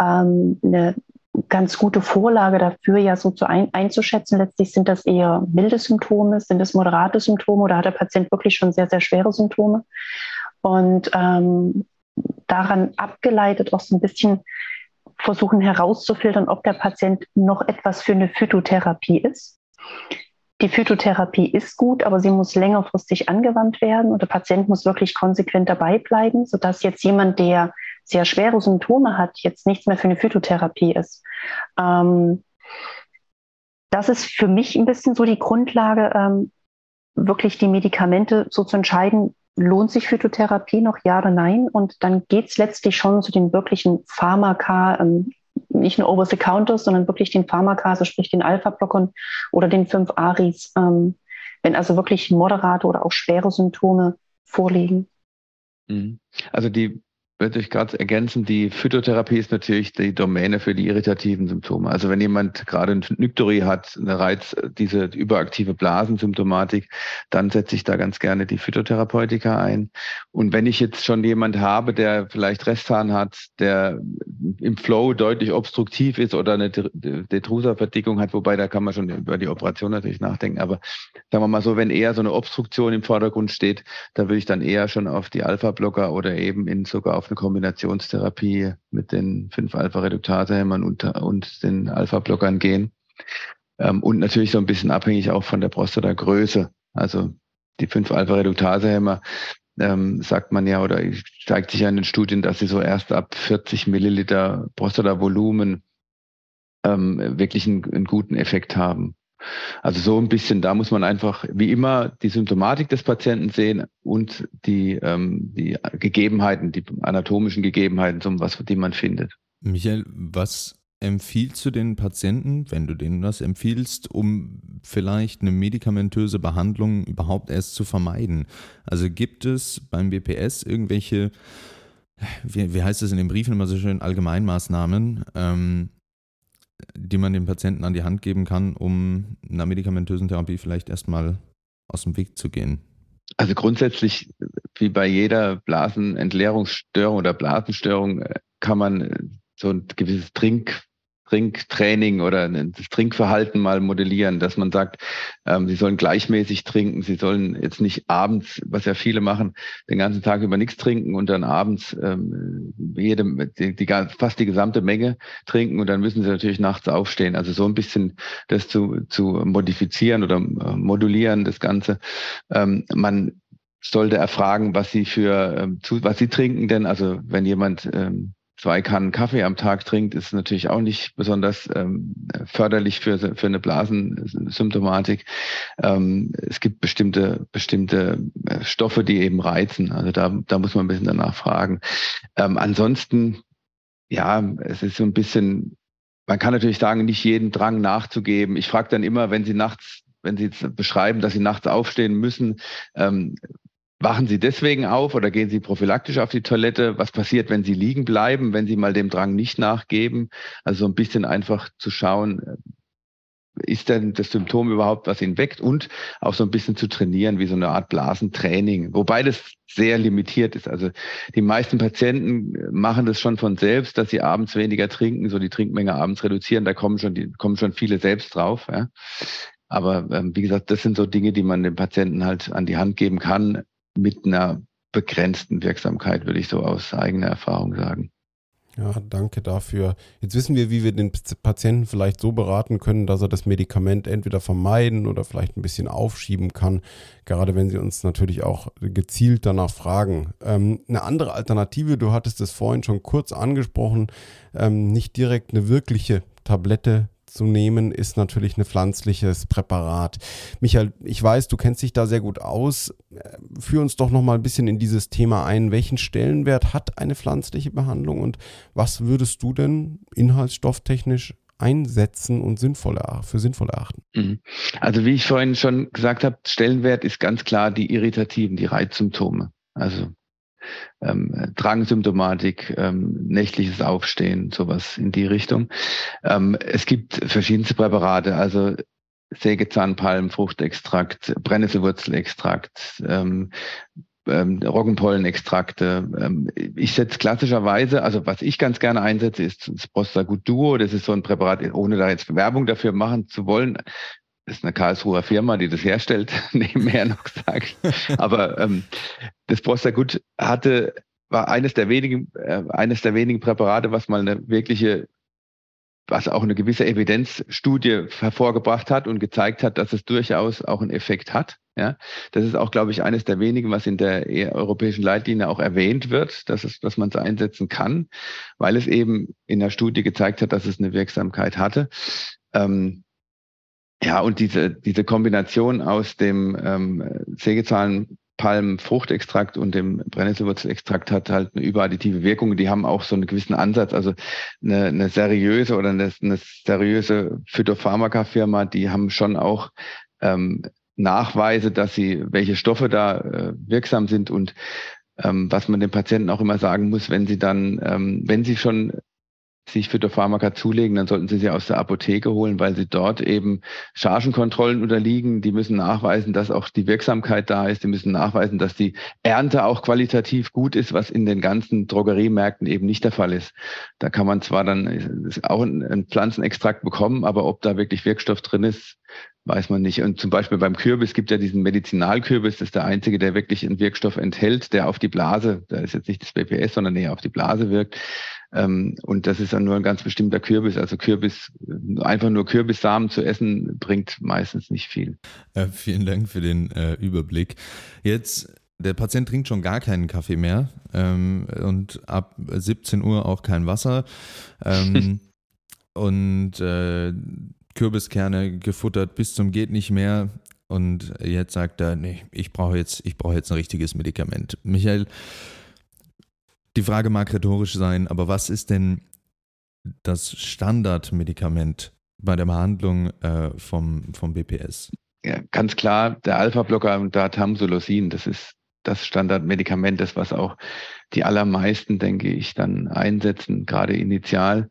S2: ähm, eine ganz gute Vorlage dafür, ja so zu ein, einzuschätzen. Letztlich sind das eher milde Symptome, sind es moderate Symptome oder hat der Patient wirklich schon sehr, sehr schwere Symptome? Und ähm, daran abgeleitet auch so ein bisschen versuchen herauszufiltern, ob der Patient noch etwas für eine Phytotherapie ist. Die Phytotherapie ist gut, aber sie muss längerfristig angewandt werden und der Patient muss wirklich konsequent dabei bleiben, sodass jetzt jemand, der sehr schwere Symptome hat, jetzt nichts mehr für eine Phytotherapie ist. Ähm, das ist für mich ein bisschen so die Grundlage, ähm, wirklich die Medikamente so zu entscheiden, lohnt sich Phytotherapie noch ja oder nein? Und dann geht es letztlich schon zu den wirklichen Pharmaka, ähm, nicht nur over the counter, sondern wirklich den Pharmaka, also sprich den Alpha-Blockern oder den 5 Aris, ähm, wenn also wirklich moderate oder auch schwere Symptome vorliegen.
S1: Mhm. Also die würde ich gerade ergänzen, die Phytotherapie ist natürlich die Domäne für die irritativen Symptome. Also wenn jemand gerade ein Nyktori hat, eine Reiz, diese überaktive Blasensymptomatik, dann setze ich da ganz gerne die Phytotherapeutika ein. Und wenn ich jetzt schon jemand habe, der vielleicht Restzahn hat, der im Flow deutlich obstruktiv ist oder eine Detrusa-Verdickung hat, wobei da kann man schon über die Operation natürlich nachdenken. Aber sagen wir mal so, wenn eher so eine Obstruktion im Vordergrund steht, da würde ich dann eher schon auf die Alpha-Blocker oder eben in sogar auf eine Kombinationstherapie mit den 5-Alpha-Reduktase-Hämmern und, und den Alpha-Blockern gehen. Ähm, und natürlich so ein bisschen abhängig auch von der Prostata-Größe. Also die 5-Alpha-Reduktase-Hämmer ähm, sagt man ja oder zeigt sich ja in den Studien, dass sie so erst ab 40 Milliliter Prostata-Volumen ähm, wirklich einen, einen guten Effekt haben. Also so ein bisschen, da muss man einfach wie immer die Symptomatik des Patienten sehen und die, ähm, die Gegebenheiten, die anatomischen Gegebenheiten, zum was, die man findet.
S5: Michael, was empfiehlst du den Patienten, wenn du denen was empfiehlst, um vielleicht eine medikamentöse Behandlung überhaupt erst zu vermeiden? Also gibt es beim BPS irgendwelche, wie, wie heißt es in den Briefen immer so schön, Allgemeinmaßnahmen, ähm, die man dem Patienten an die Hand geben kann, um einer medikamentösen Therapie vielleicht erstmal aus dem Weg zu gehen?
S1: Also grundsätzlich, wie bei jeder Blasenentleerungsstörung oder Blasenstörung, äh, kann man so ein gewisses Trink Trinktraining oder das Trinkverhalten mal modellieren, dass man sagt, ähm, sie sollen gleichmäßig trinken, sie sollen jetzt nicht abends, was ja viele machen, den ganzen Tag über nichts trinken und dann abends ähm, jede, die, die, fast die gesamte Menge trinken und dann müssen sie natürlich nachts aufstehen. Also so ein bisschen das zu, zu modifizieren oder äh, modulieren, das Ganze. Ähm, man sollte erfragen, was sie für ähm, zu, was sie trinken, denn also wenn jemand ähm, zwei Kannen Kaffee am Tag trinkt, ist natürlich auch nicht besonders ähm, förderlich für, für eine Blasensymptomatik. Ähm, es gibt bestimmte, bestimmte äh, Stoffe, die eben reizen. Also da, da muss man ein bisschen danach fragen. Ähm, ansonsten, ja, es ist so ein bisschen, man kann natürlich sagen, nicht jeden Drang nachzugeben. Ich frage dann immer, wenn Sie nachts wenn Sie beschreiben, dass Sie nachts aufstehen müssen, ähm, Wachen Sie deswegen auf oder gehen Sie prophylaktisch auf die Toilette? Was passiert, wenn Sie liegen bleiben, wenn Sie mal dem Drang nicht nachgeben? Also so ein bisschen einfach zu schauen, äh, ist denn das Symptom überhaupt, was ihn weckt? Und auch so ein bisschen zu trainieren, wie so eine Art Blasentraining. Wobei das sehr limitiert ist. Also die meisten Patienten machen das schon von selbst, dass sie abends weniger trinken, so die Trinkmenge abends reduzieren. Da kommen schon, die, kommen schon viele selbst drauf. Ja. Aber ähm, wie gesagt, das sind so Dinge, die man dem Patienten halt an die Hand geben kann, mit einer begrenzten Wirksamkeit, würde ich so aus eigener Erfahrung sagen.
S4: Ja, danke dafür. Jetzt wissen wir, wie wir den Patienten vielleicht so beraten können, dass er das Medikament entweder vermeiden oder vielleicht ein bisschen aufschieben kann, gerade wenn Sie uns natürlich auch gezielt danach fragen. Ähm, eine andere Alternative, du hattest es vorhin schon kurz angesprochen, ähm, nicht direkt eine wirkliche Tablette zu nehmen, ist natürlich ein pflanzliches Präparat. Michael, ich weiß, du kennst dich da sehr gut aus. Führ uns doch noch mal ein bisschen in dieses Thema ein. Welchen Stellenwert hat eine pflanzliche Behandlung und was würdest du denn inhaltsstofftechnisch einsetzen und sinnvoll für sinnvoll erachten?
S1: Mhm. Also wie ich vorhin schon gesagt habe, Stellenwert ist ganz klar die irritativen, die Reizsymptome. Also ähm, Drangsymptomatik, ähm, nächtliches Aufstehen, sowas in die Richtung. Ähm, es gibt verschiedenste Präparate, also Sägezahnpalm, Fruchtextrakt, Brennnesselwurzelextrakt, ähm, ähm, Roggenpollenextrakte. Ähm, ich setze klassischerweise, also was ich ganz gerne einsetze, ist das Prostagut Duo. Das ist so ein Präparat, ohne da jetzt Werbung dafür machen zu wollen. Das ist eine Karlsruher Firma, die das herstellt, [LAUGHS] nebenher noch gesagt. Aber ähm, das Prostagut hatte, war eines der wenigen, äh, eines der wenigen Präparate, was mal eine wirkliche, was auch eine gewisse Evidenzstudie hervorgebracht hat und gezeigt hat, dass es durchaus auch einen Effekt hat. Ja, das ist auch, glaube ich, eines der wenigen, was in der e-, europäischen Leitlinie auch erwähnt wird, dass es, dass man es einsetzen kann, weil es eben in der Studie gezeigt hat, dass es eine Wirksamkeit hatte. Ähm, ja, und diese, diese Kombination aus dem ähm, Sägezahlen Palmfruchtextrakt und dem Brennnesselwurzelextrakt hat halt eine überadditive Wirkung. Die haben auch so einen gewissen Ansatz, also eine, eine seriöse oder eine, eine seriöse Phytopharmaka-Firma, die haben schon auch ähm, Nachweise, dass sie, welche Stoffe da äh, wirksam sind und ähm, was man den Patienten auch immer sagen muss, wenn sie dann, ähm, wenn sie schon sich Phytopharmaka zulegen, dann sollten Sie sie aus der Apotheke holen, weil sie dort eben Chargenkontrollen unterliegen. Die müssen nachweisen, dass auch die Wirksamkeit da ist. Die müssen nachweisen, dass die Ernte auch qualitativ gut ist, was in den ganzen Drogeriemärkten eben nicht der Fall ist. Da kann man zwar dann auch einen Pflanzenextrakt bekommen, aber ob da wirklich Wirkstoff drin ist, weiß man nicht. Und zum Beispiel beim Kürbis gibt ja diesen Medizinalkürbis, das ist der einzige, der wirklich einen Wirkstoff enthält, der auf die Blase, da ist jetzt nicht das BPS, sondern eher auf die Blase wirkt. Ähm, und das ist dann nur ein ganz bestimmter Kürbis. Also Kürbis, einfach nur Kürbissamen zu essen, bringt meistens nicht viel.
S5: Äh, vielen Dank für den äh, Überblick. Jetzt der Patient trinkt schon gar keinen Kaffee mehr ähm, und ab 17 Uhr auch kein Wasser. Ähm, [LAUGHS] und äh, Kürbiskerne gefuttert bis zum geht nicht mehr. Und jetzt sagt er, nee, ich brauche jetzt, ich brauche jetzt ein richtiges Medikament. Michael, die Frage mag rhetorisch sein, aber was ist denn das Standardmedikament bei der Behandlung äh, vom, vom BPS?
S1: Ja, ganz klar, der Alpha-Blocker und da Tamsulosin, das ist das Standardmedikament, das was auch die allermeisten, denke ich, dann einsetzen, gerade initial.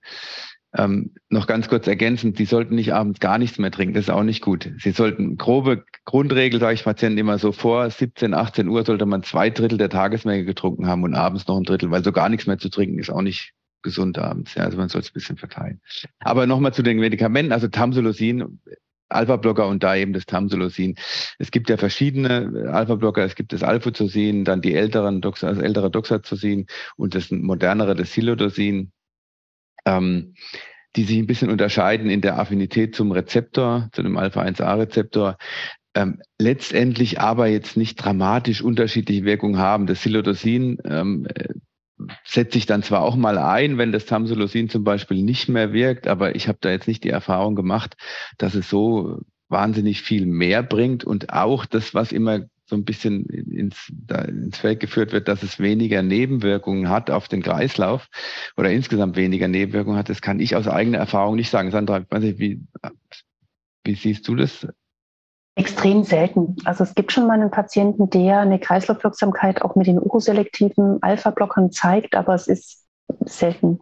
S1: Ähm, noch ganz kurz ergänzend, Sie sollten nicht abends gar nichts mehr trinken, das ist auch nicht gut. Sie sollten grobe Grundregel, sage ich Patienten immer so, vor 17, 18 Uhr sollte man zwei Drittel der Tagesmenge getrunken haben und abends noch ein Drittel, weil so gar nichts mehr zu trinken ist auch nicht gesund abends. Ja, also man soll es ein bisschen verteilen. Aber nochmal zu den Medikamenten, also Tamsulosin, Alpha-Blocker und da eben das Tamsulosin. Es gibt ja verschiedene Alpha-Blocker. Es gibt das Alphazosin, dann die älteren, das ältere Doxazosin und das modernere, das Silodosin ähm, die sich ein bisschen unterscheiden in der Affinität zum Rezeptor, zu dem Alpha-1a-Rezeptor. Ähm, letztendlich aber jetzt nicht dramatisch unterschiedliche Wirkungen haben. Das Silodosin ähm, äh, setzt sich dann zwar auch mal ein, wenn das Tamsulosin zum Beispiel nicht mehr wirkt, aber ich habe da jetzt nicht die Erfahrung gemacht, dass es so wahnsinnig viel mehr bringt und auch das, was immer so ein bisschen ins, ins Feld geführt wird, dass es weniger Nebenwirkungen hat auf den Kreislauf oder insgesamt weniger Nebenwirkungen hat, das kann ich aus eigener Erfahrung nicht sagen. Sandra, wie, wie siehst du das?
S2: Extrem selten. Also es gibt schon mal einen Patienten, der eine Kreislaufwirksamkeit auch mit den uroselektiven Alpha-Blockern zeigt, aber es ist selten.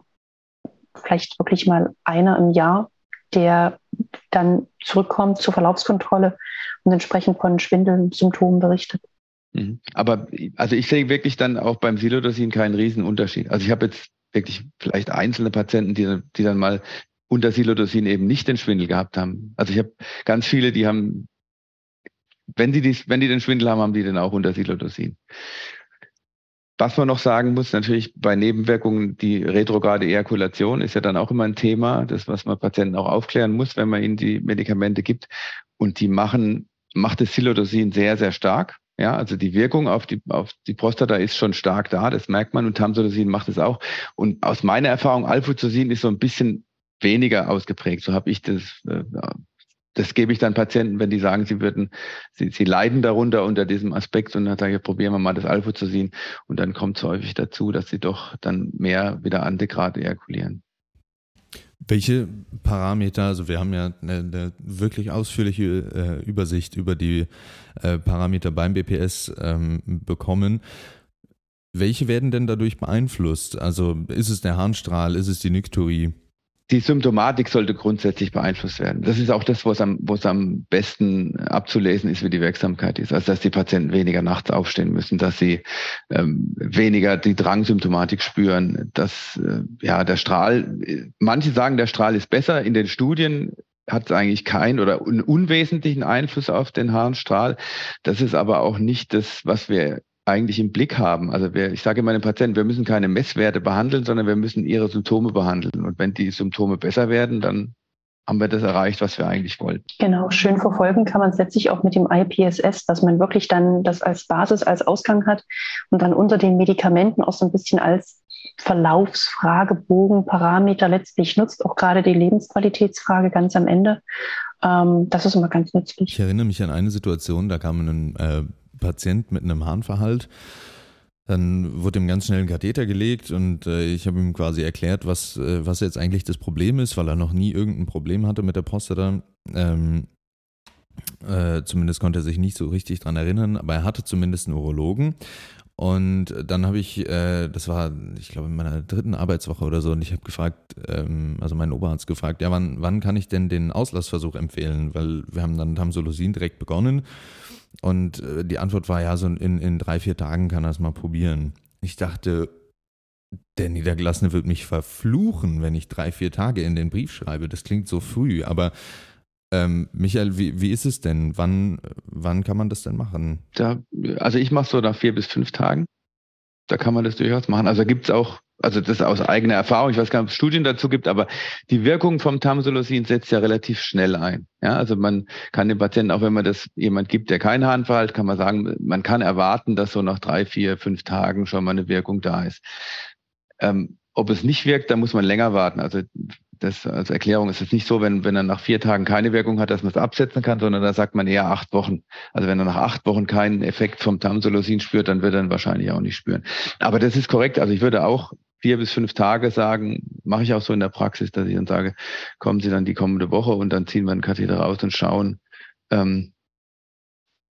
S2: Vielleicht wirklich mal einer im Jahr, der dann zurückkommt zur Verlaufskontrolle und entsprechend von Schwindelsymptomen berichtet.
S1: Mhm. Aber also ich sehe wirklich dann auch beim Silodosin keinen Riesenunterschied. Also ich habe jetzt wirklich vielleicht einzelne Patienten, die, die dann mal unter Silodosin eben nicht den Schwindel gehabt haben. Also ich habe ganz viele, die haben, wenn sie die, wenn die den Schwindel haben, haben die den auch unter Silodosin. Was man noch sagen muss, natürlich bei Nebenwirkungen, die retrograde Ejakulation ist ja dann auch immer ein Thema, das, was man Patienten auch aufklären muss, wenn man ihnen die Medikamente gibt. Und die machen, macht das Silodosin sehr, sehr stark. Ja, also die Wirkung auf die, auf die Prostata ist schon stark da, das merkt man und Tamsulosin macht es auch. Und aus meiner Erfahrung, Alfuzosin ist so ein bisschen weniger ausgeprägt. So habe ich das äh, das gebe ich dann Patienten, wenn die sagen, sie würden, sie, sie leiden darunter unter diesem Aspekt und dann sage ich, probieren wir mal das Alpha zu sehen. Und dann kommt es häufig dazu, dass sie doch dann mehr wieder Andegrad ejakulieren.
S5: Welche Parameter, also wir haben ja eine, eine wirklich ausführliche äh, Übersicht über die äh, Parameter beim BPS ähm, bekommen. Welche werden denn dadurch beeinflusst? Also ist es der Harnstrahl, ist es die Nykturie?
S1: Die Symptomatik sollte grundsätzlich beeinflusst werden. Das ist auch das, was am, was am besten abzulesen ist, wie die Wirksamkeit ist. Also dass die Patienten weniger nachts aufstehen müssen, dass sie ähm, weniger die Drangsymptomatik spüren, dass äh, ja der Strahl, manche sagen, der Strahl ist besser. In den Studien hat es eigentlich keinen oder einen unwesentlichen Einfluss auf den Harnstrahl. Das ist aber auch nicht das, was wir eigentlich im Blick haben. Also wir, ich sage immer den Patienten, wir müssen keine Messwerte behandeln, sondern wir müssen ihre Symptome behandeln. Und wenn die Symptome besser werden, dann haben wir das erreicht, was wir eigentlich wollten.
S2: Genau, schön verfolgen kann man es letztlich auch mit dem IPSS, dass man wirklich dann das als Basis, als Ausgang hat und dann unter den Medikamenten auch so ein bisschen als Verlaufsfragebogen, Parameter letztlich nutzt, auch gerade die Lebensqualitätsfrage ganz am Ende. Ähm, das ist immer ganz nützlich.
S5: Ich erinnere mich an eine Situation, da kam ein äh, Patient mit einem Harnverhalt. Dann wurde ihm ganz schnell ein Katheter gelegt und äh, ich habe ihm quasi erklärt, was, äh, was jetzt eigentlich das Problem ist, weil er noch nie irgendein Problem hatte mit der Prostata. Ähm, äh, zumindest konnte er sich nicht so richtig dran erinnern, aber er hatte zumindest einen Urologen. Und dann habe ich, äh, das war, ich glaube, in meiner dritten Arbeitswoche oder so, und ich habe gefragt, ähm, also meinen Oberarzt gefragt, ja, wann, wann kann ich denn den Auslassversuch empfehlen? Weil wir haben dann Tamsulosin direkt begonnen und äh, die Antwort war ja, so in, in drei, vier Tagen kann er es mal probieren. Ich dachte, der Niedergelassene wird mich verfluchen, wenn ich drei, vier Tage in den Brief schreibe. Das klingt so früh, aber ähm, Michael, wie, wie ist es denn? Wann, wann kann man das denn machen?
S1: Da, also ich mache so nach vier bis fünf Tagen. Da kann man das durchaus machen. Also gibt es auch also das aus eigener Erfahrung, ich weiß gar nicht, ob es Studien dazu gibt, aber die Wirkung vom Tamsulosin setzt ja relativ schnell ein. Ja, also man kann den Patienten, auch wenn man das jemand gibt, der keinen Harnverhalt, kann man sagen, man kann erwarten, dass so nach drei, vier, fünf Tagen schon mal eine Wirkung da ist. Ähm, ob es nicht wirkt, da muss man länger warten. Also das als Erklärung ist es nicht so, wenn, wenn er nach vier Tagen keine Wirkung hat, dass man es absetzen kann, sondern da sagt man eher acht Wochen. Also wenn er nach acht Wochen keinen Effekt vom Tamsulosin spürt, dann wird er ihn wahrscheinlich auch nicht spüren. Aber das ist korrekt. Also ich würde auch vier bis fünf Tage sagen, mache ich auch so in der Praxis, dass ich dann sage, kommen Sie dann die kommende Woche und dann ziehen wir den Katheter raus und schauen, ähm,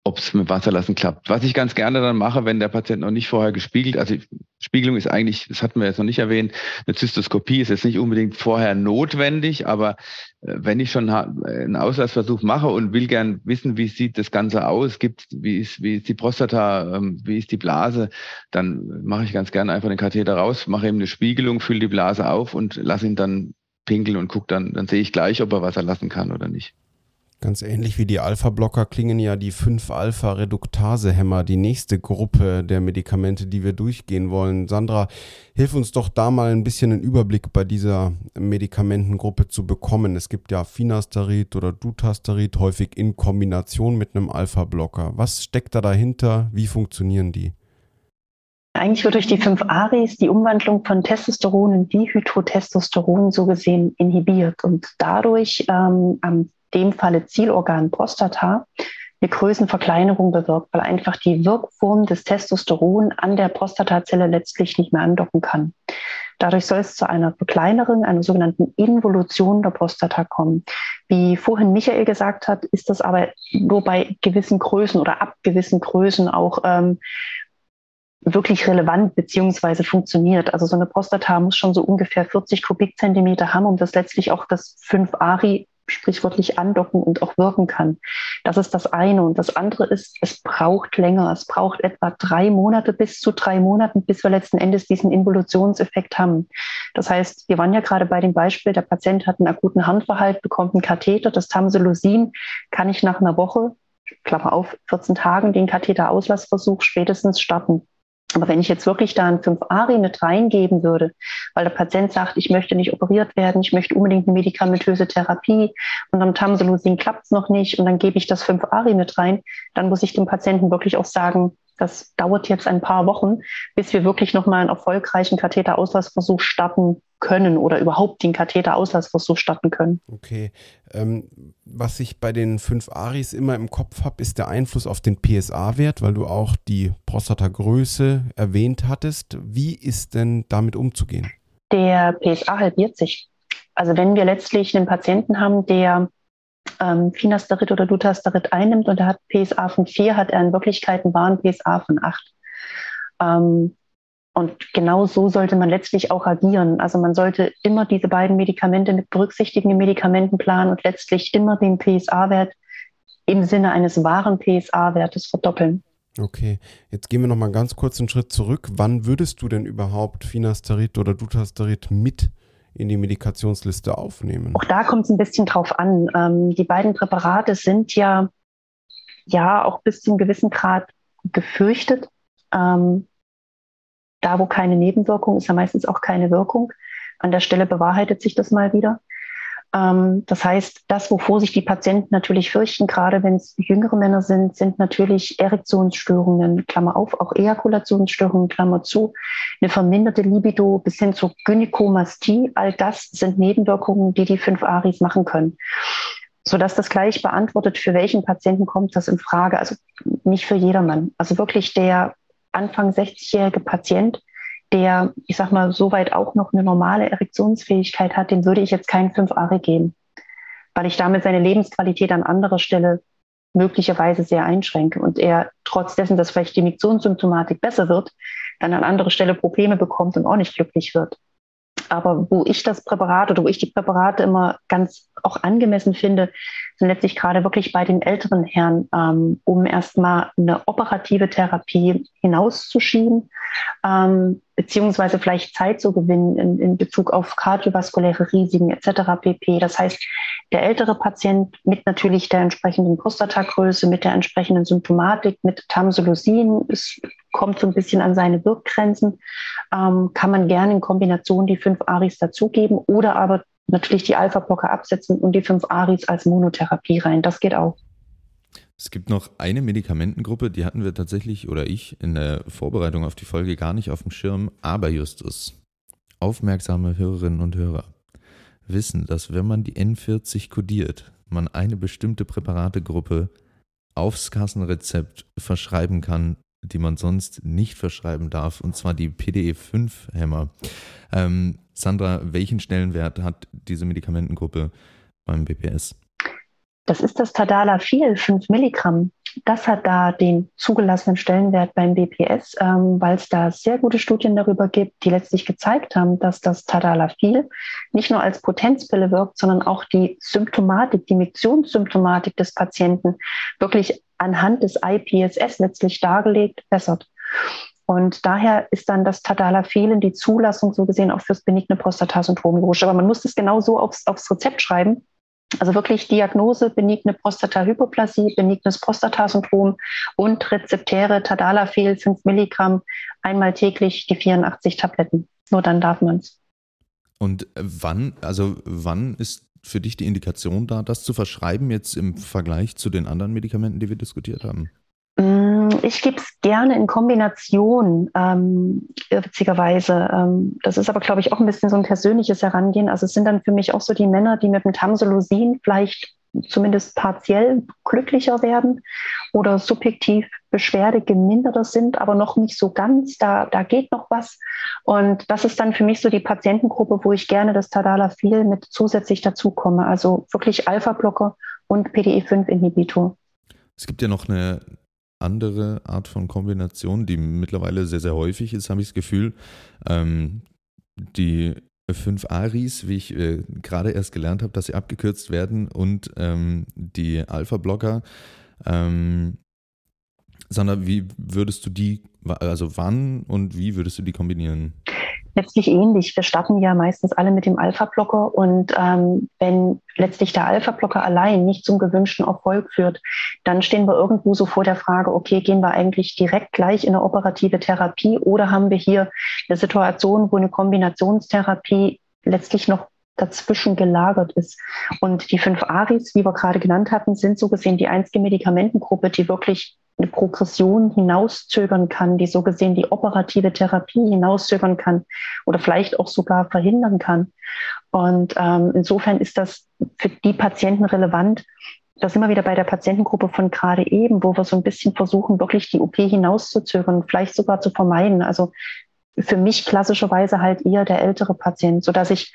S1: ob es mit Wasserlassen klappt. Was ich ganz gerne dann mache, wenn der Patient noch nicht vorher gespiegelt, also Spiegelung ist eigentlich, das hatten wir jetzt noch nicht erwähnt, eine Zystoskopie ist jetzt nicht unbedingt vorher notwendig, aber äh, wenn ich schon einen Auslassversuch mache und will gern wissen, wie sieht das Ganze aus, gibt, wie ist, wie ist die Prostata, ähm, wie ist die Blase, dann mache ich ganz gerne einfach den Katheter raus, mache ihm eine Spiegelung, fülle die Blase auf und lasse ihn dann pinkeln und gucke dann, dann sehe ich gleich, ob er Wasser lassen kann oder nicht.
S4: Ganz ähnlich wie die Alpha-Blocker klingen ja die 5-Alpha-Reduktase-Hämmer, die nächste Gruppe der Medikamente, die wir durchgehen wollen. Sandra, hilf uns doch da mal ein bisschen einen Überblick bei dieser Medikamentengruppe zu bekommen. Es gibt ja Finasterid oder Dutasterid, häufig in Kombination mit einem Alpha-Blocker. Was steckt da dahinter? Wie funktionieren die?
S2: Eigentlich wird durch die 5 Aris die Umwandlung von Testosteron in Dihydrotestosteron so gesehen inhibiert und dadurch ähm, am dem Falle Zielorgan Prostata, eine Größenverkleinerung bewirkt, weil einfach die Wirkform des Testosteron an der Prostatazelle letztlich nicht mehr andocken kann. Dadurch soll es zu einer Verkleinerung, einer sogenannten Involution der Prostata kommen. Wie vorhin Michael gesagt hat, ist das aber nur bei gewissen Größen oder ab gewissen Größen auch ähm, wirklich relevant beziehungsweise funktioniert. Also so eine Prostata muss schon so ungefähr 40 Kubikzentimeter haben, um das letztlich auch das 5-Ari sprichwörtlich andocken und auch wirken kann. Das ist das eine. Und das andere ist, es braucht länger. Es braucht etwa drei Monate bis zu drei Monaten, bis wir letzten Endes diesen Involutionseffekt haben. Das heißt, wir waren ja gerade bei dem Beispiel, der Patient hat einen akuten Handverhalt, bekommt einen Katheter, das Tamsulosin kann ich nach einer Woche, Klammer auf, 14 Tagen den Katheterauslassversuch spätestens starten. Aber wenn ich jetzt wirklich da ein 5-ARI mit reingeben würde, weil der Patient sagt, ich möchte nicht operiert werden, ich möchte unbedingt eine medikamentöse Therapie und am Tamsulosin klappt es noch nicht und dann gebe ich das 5-ARI mit rein, dann muss ich dem Patienten wirklich auch sagen, das dauert jetzt ein paar Wochen, bis wir wirklich nochmal einen erfolgreichen Katheterauslassversuch starten können oder überhaupt den Katheterauslassversuch starten können.
S4: Okay. Ähm, was ich bei den fünf Aris immer im Kopf habe, ist der Einfluss auf den PSA-Wert, weil du auch die Prostatagröße erwähnt hattest. Wie ist denn damit umzugehen?
S2: Der PSA halbiert sich. Also wenn wir letztlich einen Patienten haben, der ähm, Finasterid oder Dutasterid einnimmt und er hat PSA von 4, hat er in Wirklichkeit einen wahren PSA von 8. Ähm, und genau so sollte man letztlich auch agieren. Also man sollte immer diese beiden Medikamente mit berücksichtigen im Medikamentenplan und letztlich immer den PSA-Wert im Sinne eines wahren PSA-Wertes verdoppeln.
S4: Okay, jetzt gehen wir noch mal ganz kurz einen Schritt zurück. Wann würdest du denn überhaupt Finasterid oder Dutasterid mit in die Medikationsliste aufnehmen?
S2: Auch da kommt es ein bisschen drauf an. Ähm, die beiden Präparate sind ja, ja auch bis zu einem gewissen Grad gefürchtet. Ähm, da, wo keine Nebenwirkung ist, ja meistens auch keine Wirkung. An der Stelle bewahrheitet sich das mal wieder. Ähm, das heißt, das, wovor sich die Patienten natürlich fürchten, gerade wenn es jüngere Männer sind, sind natürlich Erektionsstörungen, Klammer auf, auch Ejakulationsstörungen, Klammer zu, eine verminderte Libido bis hin zur Gynäkomastie. All das sind Nebenwirkungen, die die fünf Aris machen können. Sodass das gleich beantwortet, für welchen Patienten kommt das in Frage. Also nicht für jedermann. Also wirklich der Anfang 60-jährige Patient, der, ich sag mal, soweit auch noch eine normale Erektionsfähigkeit hat, dem würde ich jetzt keinen 5 Are geben, weil ich damit seine Lebensqualität an anderer Stelle möglicherweise sehr einschränke und er trotz dessen, dass vielleicht die Miktionssymptomatik besser wird, dann an anderer Stelle Probleme bekommt und auch nicht glücklich wird. Aber wo ich das Präparat oder wo ich die Präparate immer ganz auch angemessen finde, sind letztlich gerade wirklich bei den älteren Herren, ähm, um erstmal eine operative Therapie hinauszuschieben, ähm, beziehungsweise vielleicht Zeit zu gewinnen in, in Bezug auf kardiovaskuläre Risiken etc. pp. Das heißt, der ältere Patient mit natürlich der entsprechenden Prostatagröße, mit der entsprechenden Symptomatik, mit Tamsulosin, es kommt so ein bisschen an seine Wirkgrenzen, ähm, kann man gerne in Kombination die fünf Aris dazugeben oder aber natürlich die Alpha-Blocker absetzen und die fünf Aris als Monotherapie rein. Das geht auch.
S5: Es gibt noch eine Medikamentengruppe, die hatten wir tatsächlich oder ich in der Vorbereitung auf die Folge gar nicht auf dem Schirm, aber Justus. Aufmerksame Hörerinnen und Hörer wissen, dass wenn man die N40 kodiert, man eine bestimmte Präparategruppe aufs Kassenrezept verschreiben kann, die man sonst nicht verschreiben darf, und zwar die PDE5-Hämmer. Ähm, Sandra, welchen Stellenwert hat diese Medikamentengruppe beim BPS?
S2: Das ist das Tadalafil, 5 Milligramm. Das hat da den zugelassenen Stellenwert beim BPS, ähm, weil es da sehr gute Studien darüber gibt, die letztlich gezeigt haben, dass das Tadalafil nicht nur als Potenzpille wirkt, sondern auch die Symptomatik, die Miktionssymptomatik des Patienten wirklich anhand des IPSS letztlich dargelegt bessert. Und daher ist dann das Tadalafil in die Zulassung so gesehen auch fürs benigne Prostatasyndrom gerutscht. Aber man muss es genau so aufs, aufs Rezept schreiben, also wirklich Diagnose benigne Prostatahypoplasie, benignes Prostatasyndrom und rezeptäre Tadalafil 5 Milligramm einmal täglich die 84 Tabletten. Nur dann darf man es.
S5: Und wann, also wann ist für dich die Indikation da, das zu verschreiben, jetzt im Vergleich zu den anderen Medikamenten, die wir diskutiert haben?
S2: Ich gebe es gerne in Kombination, ähm, witzigerweise. Ähm, das ist aber, glaube ich, auch ein bisschen so ein persönliches Herangehen. Also es sind dann für mich auch so die Männer, die mit dem Tamsulosin vielleicht zumindest partiell glücklicher werden oder subjektiv Beschwerde geminderter sind, aber noch nicht so ganz. Da, da geht noch was. Und das ist dann für mich so die Patientengruppe, wo ich gerne das Tadalafil mit zusätzlich dazukomme. Also wirklich Alpha-Blocker und PDE5-Inhibitor.
S5: Es gibt ja noch eine andere Art von Kombination, die mittlerweile sehr, sehr häufig ist, habe ich das Gefühl. Ähm, die fünf Aris, wie ich äh, gerade erst gelernt habe, dass sie abgekürzt werden und ähm, die Alpha-Blocker. Ähm, Sandra, wie würdest du die, also wann und wie würdest du die kombinieren?
S2: Letztlich ähnlich. Wir starten ja meistens alle mit dem Alpha-Blocker und ähm, wenn letztlich der Alpha-Blocker allein nicht zum gewünschten Erfolg führt, dann stehen wir irgendwo so vor der Frage, okay, gehen wir eigentlich direkt gleich in eine operative Therapie oder haben wir hier eine Situation, wo eine Kombinationstherapie letztlich noch dazwischen gelagert ist. Und die fünf ARIs, wie wir gerade genannt hatten, sind so gesehen die einzige Medikamentengruppe, die wirklich Progression hinauszögern kann, die so gesehen die operative Therapie hinauszögern kann oder vielleicht auch sogar verhindern kann. Und ähm, insofern ist das für die Patienten relevant. Da sind wir wieder bei der Patientengruppe von gerade eben, wo wir so ein bisschen versuchen, wirklich die OP hinauszuzögern, vielleicht sogar zu vermeiden. Also für mich klassischerweise halt eher der ältere Patient, so dass ich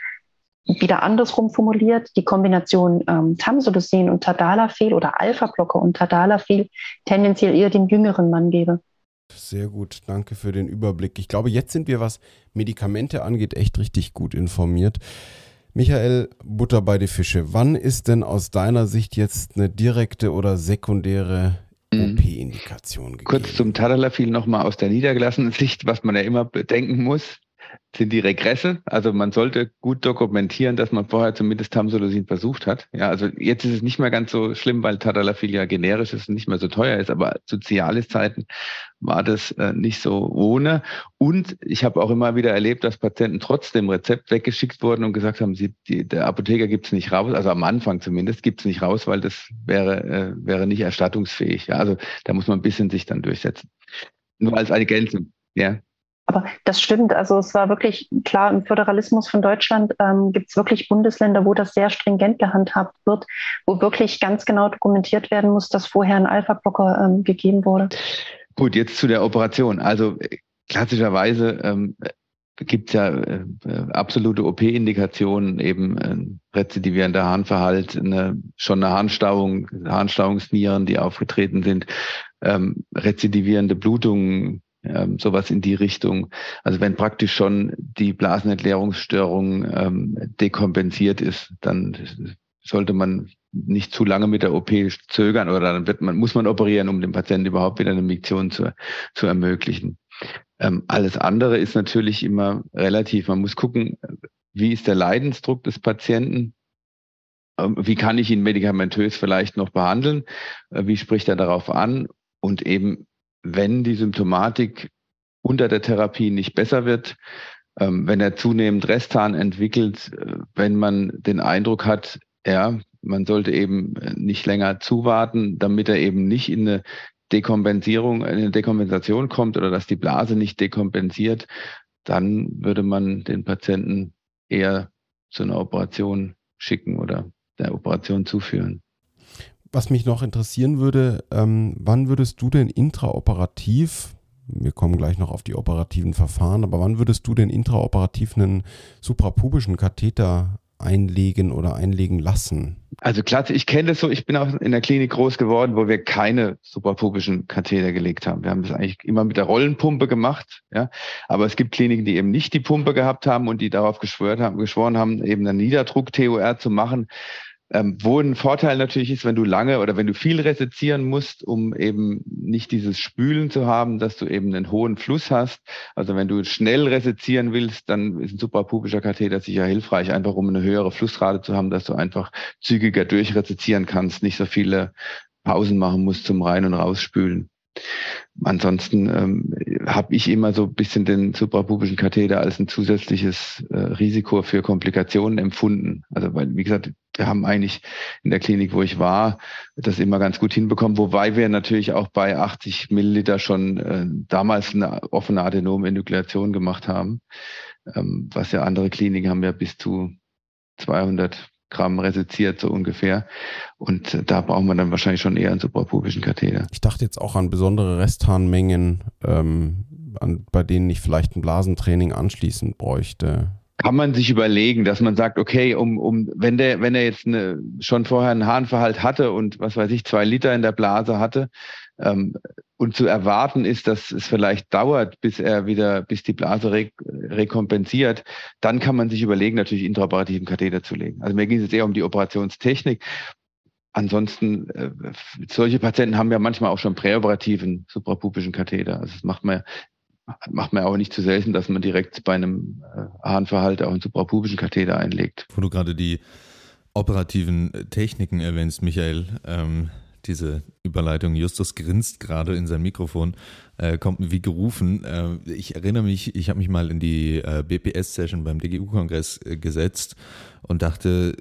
S2: wieder andersrum formuliert, die Kombination ähm, Tamsulosin und Tadalafil oder Alpha-Blocker und Tadalafil tendenziell eher dem jüngeren Mann gebe.
S4: Sehr gut, danke für den Überblick. Ich glaube, jetzt sind wir, was Medikamente angeht, echt richtig gut informiert. Michael, Butter bei die Fische. Wann ist denn aus deiner Sicht jetzt eine direkte oder sekundäre mhm. OP-Indikation gegeben?
S1: Kurz zum Tadalafil nochmal aus der niedergelassenen Sicht, was man ja immer bedenken muss sind die Regresse. Also man sollte gut dokumentieren, dass man vorher zumindest Tamsulosin versucht hat. Ja, also jetzt ist es nicht mehr ganz so schlimm, weil Tadalafil generisch ist und nicht mehr so teuer ist, aber zu Cialis-Zeiten war das äh, nicht so ohne. Und ich habe auch immer wieder erlebt, dass Patienten trotzdem Rezept weggeschickt wurden und gesagt haben, sie, die, der Apotheker gibt es nicht raus, also am Anfang zumindest gibt es nicht raus, weil das wäre, äh, wäre nicht erstattungsfähig. Ja, also da muss man ein bisschen sich dann durchsetzen. Nur als Ergänzung. Ja.
S2: Aber das stimmt. Also es war wirklich klar, im Föderalismus von Deutschland ähm, gibt es wirklich Bundesländer, wo das sehr stringent gehandhabt wird, wo wirklich ganz genau dokumentiert werden muss, dass vorher ein Alpha-Blocker ähm, gegeben wurde.
S1: Gut, jetzt zu der Operation. Also äh, klassischerweise ähm, gibt es ja äh, absolute OP-Indikationen, eben äh, rezidivierender Harnverhalt, eine, schon eine Harnstauung, Harnstauungsnieren, die aufgetreten sind, ähm, rezidivierende Blutungen, ähm, sowas in die Richtung. Also wenn praktisch schon die Blasenentleerungsstörung ähm, dekompensiert ist, dann sollte man nicht zu lange mit der OP zögern oder dann wird man, muss man operieren, um dem Patienten überhaupt wieder eine Miktion zu, zu ermöglichen. Ähm, alles andere ist natürlich immer relativ. Man muss gucken, wie ist der Leidensdruck des Patienten? Ähm, wie kann ich ihn medikamentös vielleicht noch behandeln? Äh, wie spricht er darauf an? Und eben wenn die Symptomatik unter der Therapie nicht besser wird, ähm, wenn er zunehmend Resthahn entwickelt, äh, wenn man den Eindruck hat, ja, man sollte eben äh, nicht länger zuwarten, damit er eben nicht in eine Dekompensierung, in eine Dekompensation kommt oder dass die Blase nicht dekompensiert, dann würde man den Patienten eher zu einer Operation schicken oder der Operation zuführen.
S4: Was mich noch interessieren würde, ähm, wann würdest du denn intraoperativ, wir kommen gleich noch auf die operativen Verfahren, aber wann würdest du denn intraoperativ einen suprapubischen Katheter einlegen oder einlegen lassen?
S1: Also klasse, ich kenne das so, ich bin auch in der Klinik groß geworden, wo wir keine suprapubischen Katheter gelegt haben. Wir haben das eigentlich immer mit der Rollenpumpe gemacht, ja. Aber es gibt Kliniken, die eben nicht die Pumpe gehabt haben und die darauf geschworen haben, geschworen haben eben einen Niederdruck-TOR zu machen. Ähm, wo ein Vorteil natürlich ist, wenn du lange oder wenn du viel resezieren musst, um eben nicht dieses Spülen zu haben, dass du eben einen hohen Fluss hast. Also wenn du schnell resezieren willst, dann ist ein suprapubischer Katheter sicher hilfreich, einfach um eine höhere Flussrate zu haben, dass du einfach zügiger durchresezieren kannst, nicht so viele Pausen machen musst zum Rein- und Rausspülen. Ansonsten ähm, habe ich immer so ein bisschen den suprapubischen Katheter als ein zusätzliches äh, Risiko für Komplikationen empfunden. Also weil, wie gesagt, wir haben eigentlich in der Klinik, wo ich war, das immer ganz gut hinbekommen, wobei wir natürlich auch bei 80 Milliliter schon äh, damals eine offene Adenom-Enuklation gemacht haben, ähm, was ja andere Kliniken haben ja bis zu 200 Gramm reseziert, so ungefähr. Und da braucht man dann wahrscheinlich schon eher einen suprapubischen Katheter.
S4: Ich dachte jetzt auch an besondere Restharnmengen, ähm, an, bei denen ich vielleicht ein Blasentraining anschließend bräuchte
S1: kann man sich überlegen, dass man sagt, okay, um, um, wenn der, wenn er jetzt eine, schon vorher einen Harnverhalt hatte und was weiß ich, zwei Liter in der Blase hatte, ähm, und zu erwarten ist, dass es vielleicht dauert, bis er wieder, bis die Blase re rekompensiert, dann kann man sich überlegen, natürlich intraoperativen Katheter zu legen. Also mir ging es eher um die Operationstechnik. Ansonsten, äh, solche Patienten haben ja manchmal auch schon präoperativen suprapupischen Katheter. Also das macht man macht man auch nicht zu selten, dass man direkt bei einem äh, Harnverhalter auch einen suprapubischen Katheter einlegt.
S5: Wo du gerade die operativen Techniken erwähnst, Michael, ähm, diese Überleitung, Justus grinst gerade in sein Mikrofon, äh, kommt wie gerufen. Äh, ich erinnere mich, ich habe mich mal in die äh, BPS-Session beim DGU-Kongress äh, gesetzt und dachte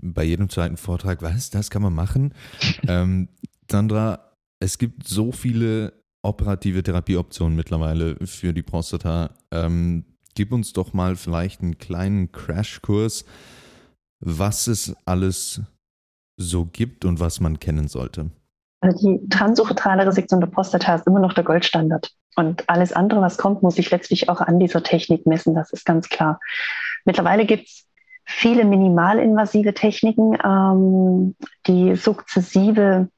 S5: bei jedem zweiten Vortrag, was, das kann man machen? [LAUGHS] ähm, Sandra, es gibt so viele operative Therapieoptionen mittlerweile für die Prostata. Ähm, gib uns doch mal vielleicht einen kleinen Crashkurs, was es alles so gibt und was man kennen sollte.
S2: Also die transuretrale Resektion der Prostata ist immer noch der Goldstandard. Und alles andere, was kommt, muss sich letztlich auch an dieser Technik messen. Das ist ganz klar. Mittlerweile gibt es viele minimalinvasive Techniken, ähm, die sukzessive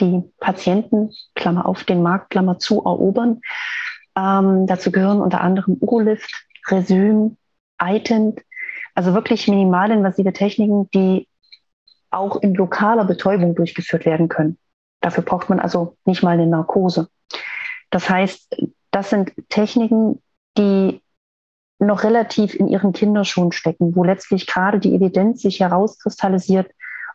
S2: die Patienten, Klammer auf, den Markt, Klammer zu, erobern. Ähm, dazu gehören unter anderem Urolift, Resüm, Itent, also wirklich minimalinvasive Techniken, die auch in lokaler Betäubung durchgeführt werden können. Dafür braucht man also nicht mal eine Narkose. Das heißt, das sind Techniken, die noch relativ in ihren Kinderschuhen stecken, wo letztlich gerade die Evidenz sich herauskristallisiert,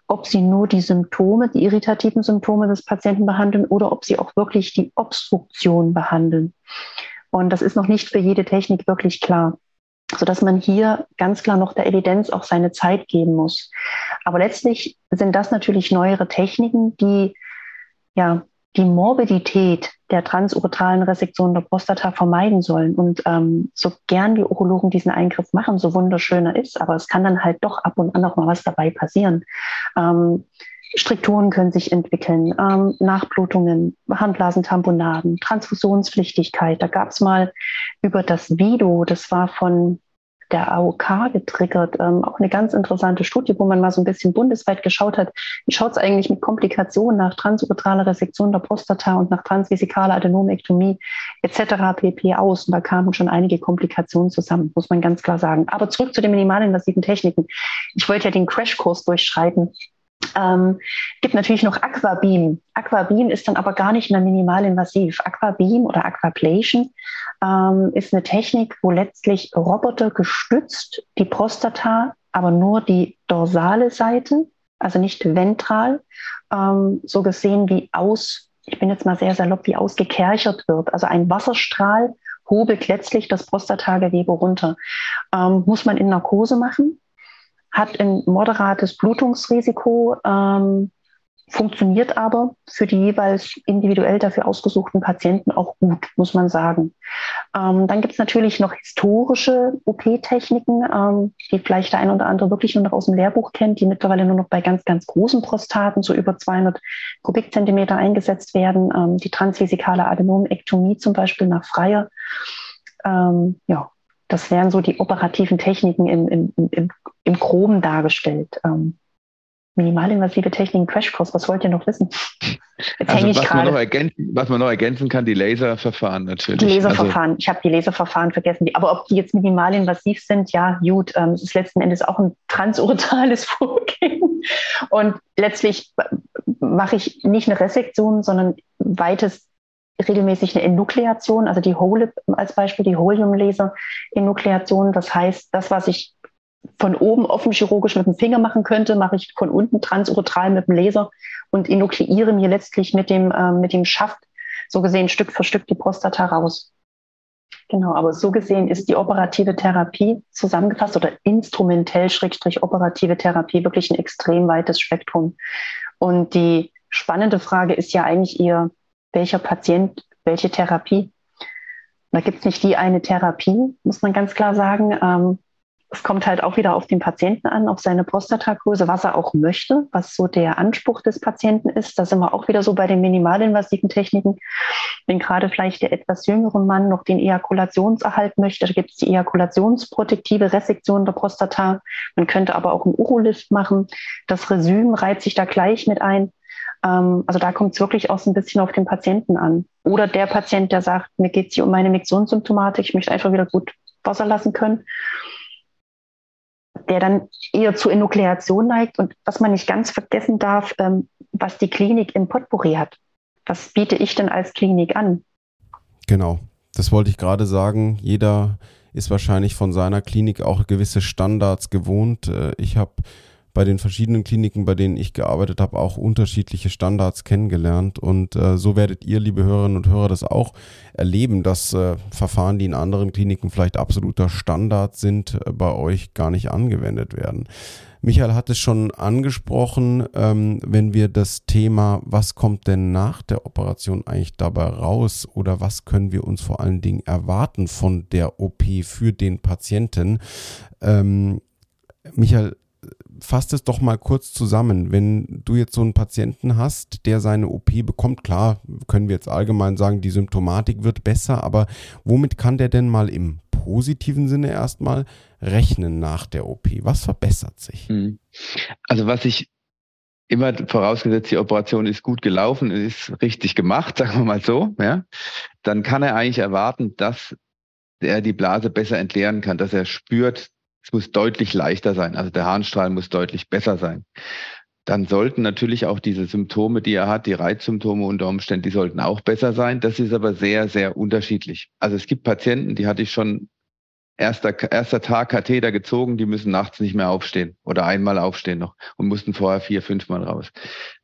S2: ob sie nur die Symptome, die irritativen Symptome des Patienten behandeln oder ob sie auch wirklich die Obstruktion behandeln. Und das ist noch nicht für jede Technik wirklich klar, sodass man hier ganz klar noch der Evidenz auch seine Zeit geben muss. Aber letztlich sind das natürlich neuere Techniken, die ja die Morbidität der transuretralen Resektion der Prostata vermeiden sollen. Und ähm, so gern die Urologen diesen Eingriff machen, so wunderschön er ist, aber es kann dann halt doch ab und an noch mal was dabei passieren. Ähm, Strukturen können sich entwickeln, ähm, Nachblutungen, Handblasentamponaden, Transfusionspflichtigkeit. Da gab es mal über das Vido, das war von der AOK getriggert. Ähm, auch eine ganz interessante Studie, wo man mal so ein bisschen bundesweit geschaut hat, wie schaut es eigentlich mit Komplikationen nach transuretraler Resektion der Prostata und nach transvesikaler Adenomektomie etc. pp. aus. Und da kamen schon einige Komplikationen zusammen, muss man ganz klar sagen. Aber zurück zu den minimalinvasiven Techniken. Ich wollte ja den Crashkurs durchschreiten. Ähm, gibt natürlich noch Aquabeam. Aquabeam ist dann aber gar nicht mehr minimalinvasiv. Aquabeam oder Aquablation ähm, ist eine Technik, wo letztlich Roboter gestützt die Prostata, aber nur die dorsale Seite, also nicht ventral, ähm, so gesehen wie aus, ich bin jetzt mal sehr salopp, wie ausgekerchert wird. Also ein Wasserstrahl hobelt letztlich das Prostatagewebe runter. Ähm, muss man in Narkose machen, hat ein moderates Blutungsrisiko, ähm, funktioniert aber für die jeweils individuell dafür ausgesuchten Patienten auch gut, muss man sagen. Ähm, dann gibt es natürlich noch historische OP-Techniken, ähm, die vielleicht der ein oder andere wirklich nur noch aus dem Lehrbuch kennt, die mittlerweile nur noch bei ganz, ganz großen Prostaten, so über 200 Kubikzentimeter eingesetzt werden. Ähm, die transvesikale Adenomektomie zum Beispiel nach Freier. Ähm, ja, das wären so die operativen Techniken im, im, im, im Groben dargestellt. Minimalinvasive Techniken, Crashkurs, was wollt ihr noch wissen?
S1: Jetzt also, was, man noch ergänzen, was man noch ergänzen kann, die Laserverfahren natürlich.
S2: Die Laserverfahren, also, ich habe die Laserverfahren vergessen. Aber ob die jetzt minimalinvasiv sind, ja, gut, ähm, es ist letzten Endes auch ein transuretales [LAUGHS] Vorgehen. Und letztlich mache ich nicht eine Resektion, sondern weites regelmäßig eine Enukleation, also die Hole als Beispiel, die Holium-Laser-Enukleation. Das heißt, das, was ich von oben offen chirurgisch mit dem Finger machen könnte, mache ich von unten transuretral mit dem Laser und enukleiere mir letztlich mit dem, äh, mit dem Schaft so gesehen Stück für Stück die Prostata raus. Genau, aber so gesehen ist die operative Therapie zusammengefasst oder instrumentell schrägstrich operative Therapie wirklich ein extrem weites Spektrum. Und die spannende Frage ist ja eigentlich eher, welcher Patient, welche Therapie. Da gibt es nicht die eine Therapie, muss man ganz klar sagen. Ähm, es kommt halt auch wieder auf den Patienten an, auf seine Prostatagröße, was er auch möchte, was so der Anspruch des Patienten ist. Da sind wir auch wieder so bei den minimalinvasiven Techniken. Wenn gerade vielleicht der etwas jüngere Mann noch den Ejakulationserhalt möchte, da gibt es die ejakulationsprotektive Resektion der Prostata. Man könnte aber auch einen Urolift machen. Das Resüm reiht sich da gleich mit ein. Ähm, also da kommt es wirklich auch so ein bisschen auf den Patienten an. Oder der Patient, der sagt, mir geht es hier um meine Mixionssymptomatik, ich möchte einfach wieder gut Wasser lassen können der dann eher zur Enukleation neigt. Und was man nicht ganz vergessen darf, ähm, was die Klinik im Potpourri hat. Was biete ich denn als Klinik an?
S4: Genau. Das wollte ich gerade sagen. Jeder ist wahrscheinlich von seiner Klinik auch gewisse Standards gewohnt. Äh, ich habe bei den verschiedenen Kliniken, bei denen ich gearbeitet habe, auch unterschiedliche Standards kennengelernt. Und äh, so werdet ihr, liebe Hörerinnen und Hörer, das auch erleben, dass äh, Verfahren, die in anderen Kliniken vielleicht absoluter Standard sind, äh, bei euch gar nicht angewendet werden. Michael hat es schon angesprochen, ähm, wenn wir das Thema, was kommt denn nach der Operation eigentlich dabei raus oder was können wir uns vor allen Dingen erwarten von der OP für den Patienten? Ähm, Michael, fasst es doch mal kurz zusammen. Wenn du jetzt so einen Patienten hast, der seine OP bekommt, klar, können wir jetzt allgemein sagen, die Symptomatik wird besser, aber womit kann der denn mal im positiven Sinne erstmal rechnen nach der OP? Was verbessert sich? Hm.
S1: Also was ich immer vorausgesetzt, die Operation ist gut gelaufen, ist richtig gemacht, [LAUGHS] sagen wir mal so, ja, dann kann er eigentlich erwarten, dass er die Blase besser entleeren kann, dass er spürt, es muss deutlich leichter sein. Also der Harnstrahl muss deutlich besser sein. Dann sollten natürlich auch diese Symptome, die er hat, die Reizsymptome unter Umständen, die sollten auch besser sein. Das ist aber sehr, sehr unterschiedlich. Also es gibt Patienten, die hatte ich schon erster, erster Tag Katheter gezogen, die müssen nachts nicht mehr aufstehen oder einmal aufstehen noch und mussten vorher vier, fünfmal raus.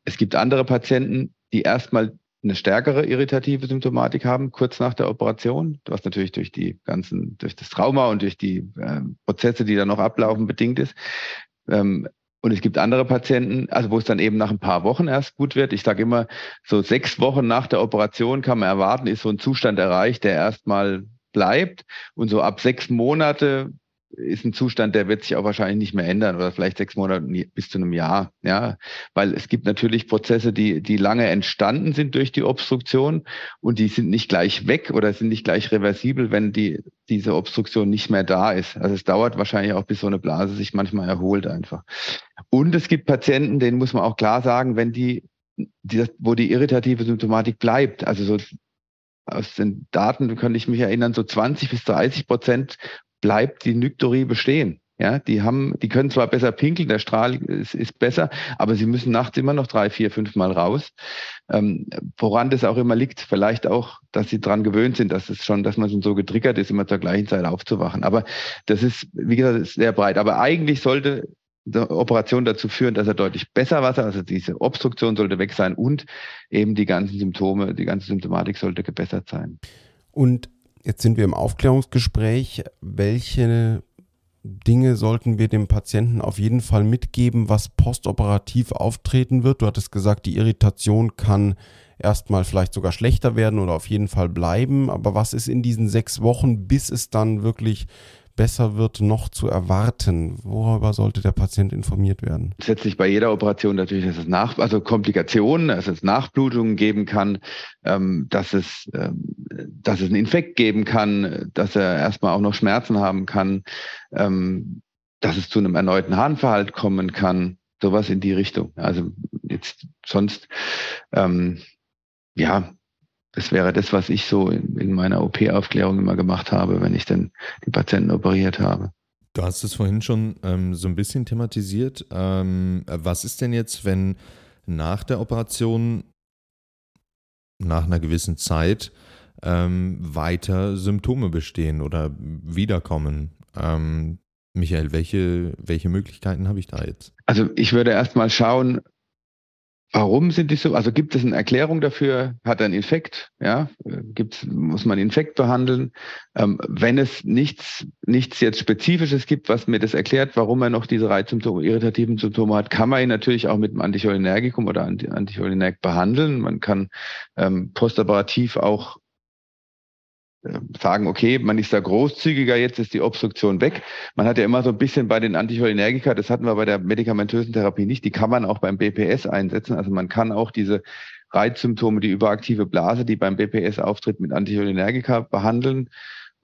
S1: Es gibt andere Patienten, die erstmal eine stärkere irritative Symptomatik haben, kurz nach der Operation, was natürlich durch die ganzen, durch das Trauma und durch die äh, Prozesse, die da noch ablaufen, bedingt ist. Ähm, und es gibt andere Patienten, also wo es dann eben nach ein paar Wochen erst gut wird. Ich sage immer, so sechs Wochen nach der Operation kann man erwarten, ist so ein Zustand erreicht, der erstmal bleibt. Und so ab sechs Monate ist ein Zustand, der wird sich auch wahrscheinlich nicht mehr ändern oder vielleicht sechs Monate bis zu einem Jahr. Ja, weil es gibt natürlich Prozesse, die, die lange entstanden sind durch die Obstruktion und die sind nicht gleich weg oder sind nicht gleich reversibel, wenn die, diese Obstruktion nicht mehr da ist. Also es dauert wahrscheinlich auch, bis so eine Blase sich manchmal erholt einfach. Und es gibt Patienten, denen muss man auch klar sagen, wenn die, die wo die irritative Symptomatik bleibt, also so aus den Daten kann ich mich erinnern, so 20 bis 30 Prozent bleibt die Nyktorie bestehen. Ja, die haben, die können zwar besser pinkeln, der Strahl ist, ist besser, aber sie müssen nachts immer noch drei, vier, fünf Mal raus. Ähm, woran das auch immer liegt, vielleicht auch, dass sie dran gewöhnt sind, dass es schon, dass man schon so getriggert ist, immer zur gleichen Zeit aufzuwachen. Aber das ist, wie gesagt, sehr breit. Aber eigentlich sollte die Operation dazu führen, dass er deutlich besser Wasser, also diese Obstruktion sollte weg sein und eben die ganzen Symptome, die ganze Symptomatik sollte gebessert sein.
S4: Und Jetzt sind wir im Aufklärungsgespräch. Welche Dinge sollten wir dem Patienten auf jeden Fall mitgeben, was postoperativ auftreten wird? Du hattest gesagt, die Irritation kann erstmal vielleicht sogar schlechter werden oder auf jeden Fall bleiben. Aber was ist in diesen sechs Wochen, bis es dann wirklich besser wird, noch zu erwarten? Worüber sollte der Patient informiert werden?
S1: Letztlich bei jeder Operation natürlich, dass es nach, also Komplikationen, dass es Nachblutungen geben kann, ähm, dass es, ähm, dass es einen Infekt geben kann, dass er erstmal auch noch Schmerzen haben kann, ähm, dass es zu einem erneuten Harnverhalt kommen kann, sowas in die Richtung. Also jetzt sonst, ähm, ja, das wäre das, was ich so in, in meiner OP-Aufklärung immer gemacht habe, wenn ich dann die Patienten operiert habe.
S5: Du hast es vorhin schon ähm, so ein bisschen thematisiert. Ähm, was ist denn jetzt, wenn nach der Operation, nach einer gewissen Zeit, ähm, weiter Symptome bestehen oder wiederkommen? Ähm, Michael, welche, welche Möglichkeiten habe ich da jetzt?
S1: Also ich würde erstmal schauen, Warum sind die so? Also gibt es eine Erklärung dafür? Hat er einen Infekt? Ja, gibt's, muss man Infekt behandeln? Ähm, wenn es nichts, nichts jetzt Spezifisches gibt, was mir das erklärt, warum er noch diese Reizsymptome, irritativen Symptome hat, kann man ihn natürlich auch mit einem Anticholinergikum oder Anticholinerg behandeln. Man kann ähm, postoperativ auch sagen, okay, man ist da großzügiger, jetzt ist die Obstruktion weg. Man hat ja immer so ein bisschen bei den Anticholinergika, das hatten wir bei der medikamentösen Therapie nicht, die kann man auch beim BPS einsetzen. Also man kann auch diese Reizsymptome, die überaktive Blase, die beim BPS auftritt, mit Anticholinergika behandeln.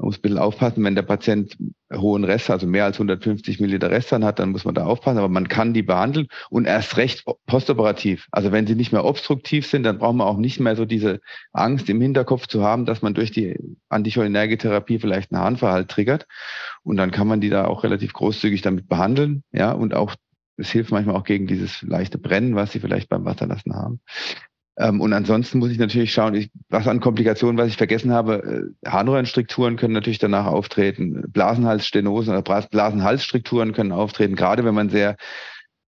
S1: Man muss ein bisschen aufpassen, wenn der Patient hohen Rest, also mehr als 150 Milliliter Restan hat, dann muss man da aufpassen, aber man kann die behandeln und erst recht postoperativ. Also wenn sie nicht mehr obstruktiv sind, dann braucht man auch nicht mehr so diese Angst im Hinterkopf zu haben, dass man durch die Anticholinergitherapie vielleicht einen Harnverhalt triggert. Und dann kann man die da auch relativ großzügig damit behandeln, ja, und auch, es hilft manchmal auch gegen dieses leichte Brennen, was sie vielleicht beim Wasserlassen haben. Ähm, und ansonsten muss ich natürlich schauen, ich, was an Komplikationen, was ich vergessen habe, äh, Harnröhrenstrukturen können natürlich danach auftreten, Blasenhalsstenosen oder Blasenhalsstrukturen können auftreten, gerade wenn man sehr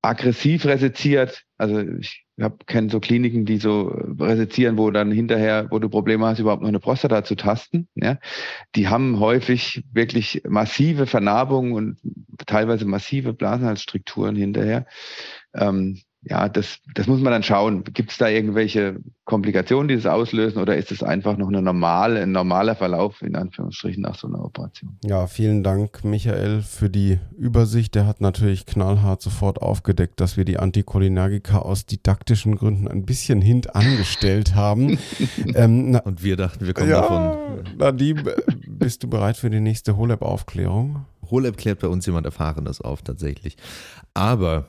S1: aggressiv resiziert. Also ich habe kenne so Kliniken, die so resizieren, wo dann hinterher, wo du Probleme hast, überhaupt noch eine Prostata zu tasten. Ja, die haben häufig wirklich massive Vernarbungen und teilweise massive Blasenhalsstrukturen hinterher. Ähm, ja, das, das muss man dann schauen. Gibt es da irgendwelche Komplikationen, die das auslösen, oder ist es einfach noch eine normale, ein normaler Verlauf in Anführungsstrichen nach so einer Operation?
S4: Ja, vielen Dank, Michael, für die Übersicht. Der hat natürlich knallhart sofort aufgedeckt, dass wir die Anticholinergika aus didaktischen Gründen ein bisschen hintangestellt haben. [LAUGHS]
S5: ähm, na, Und wir dachten, wir kommen ja, davon.
S4: Nadim, bist du bereit für die nächste HoLab-Aufklärung?
S5: HoLab klärt bei uns jemand Erfahrenes auf, tatsächlich. Aber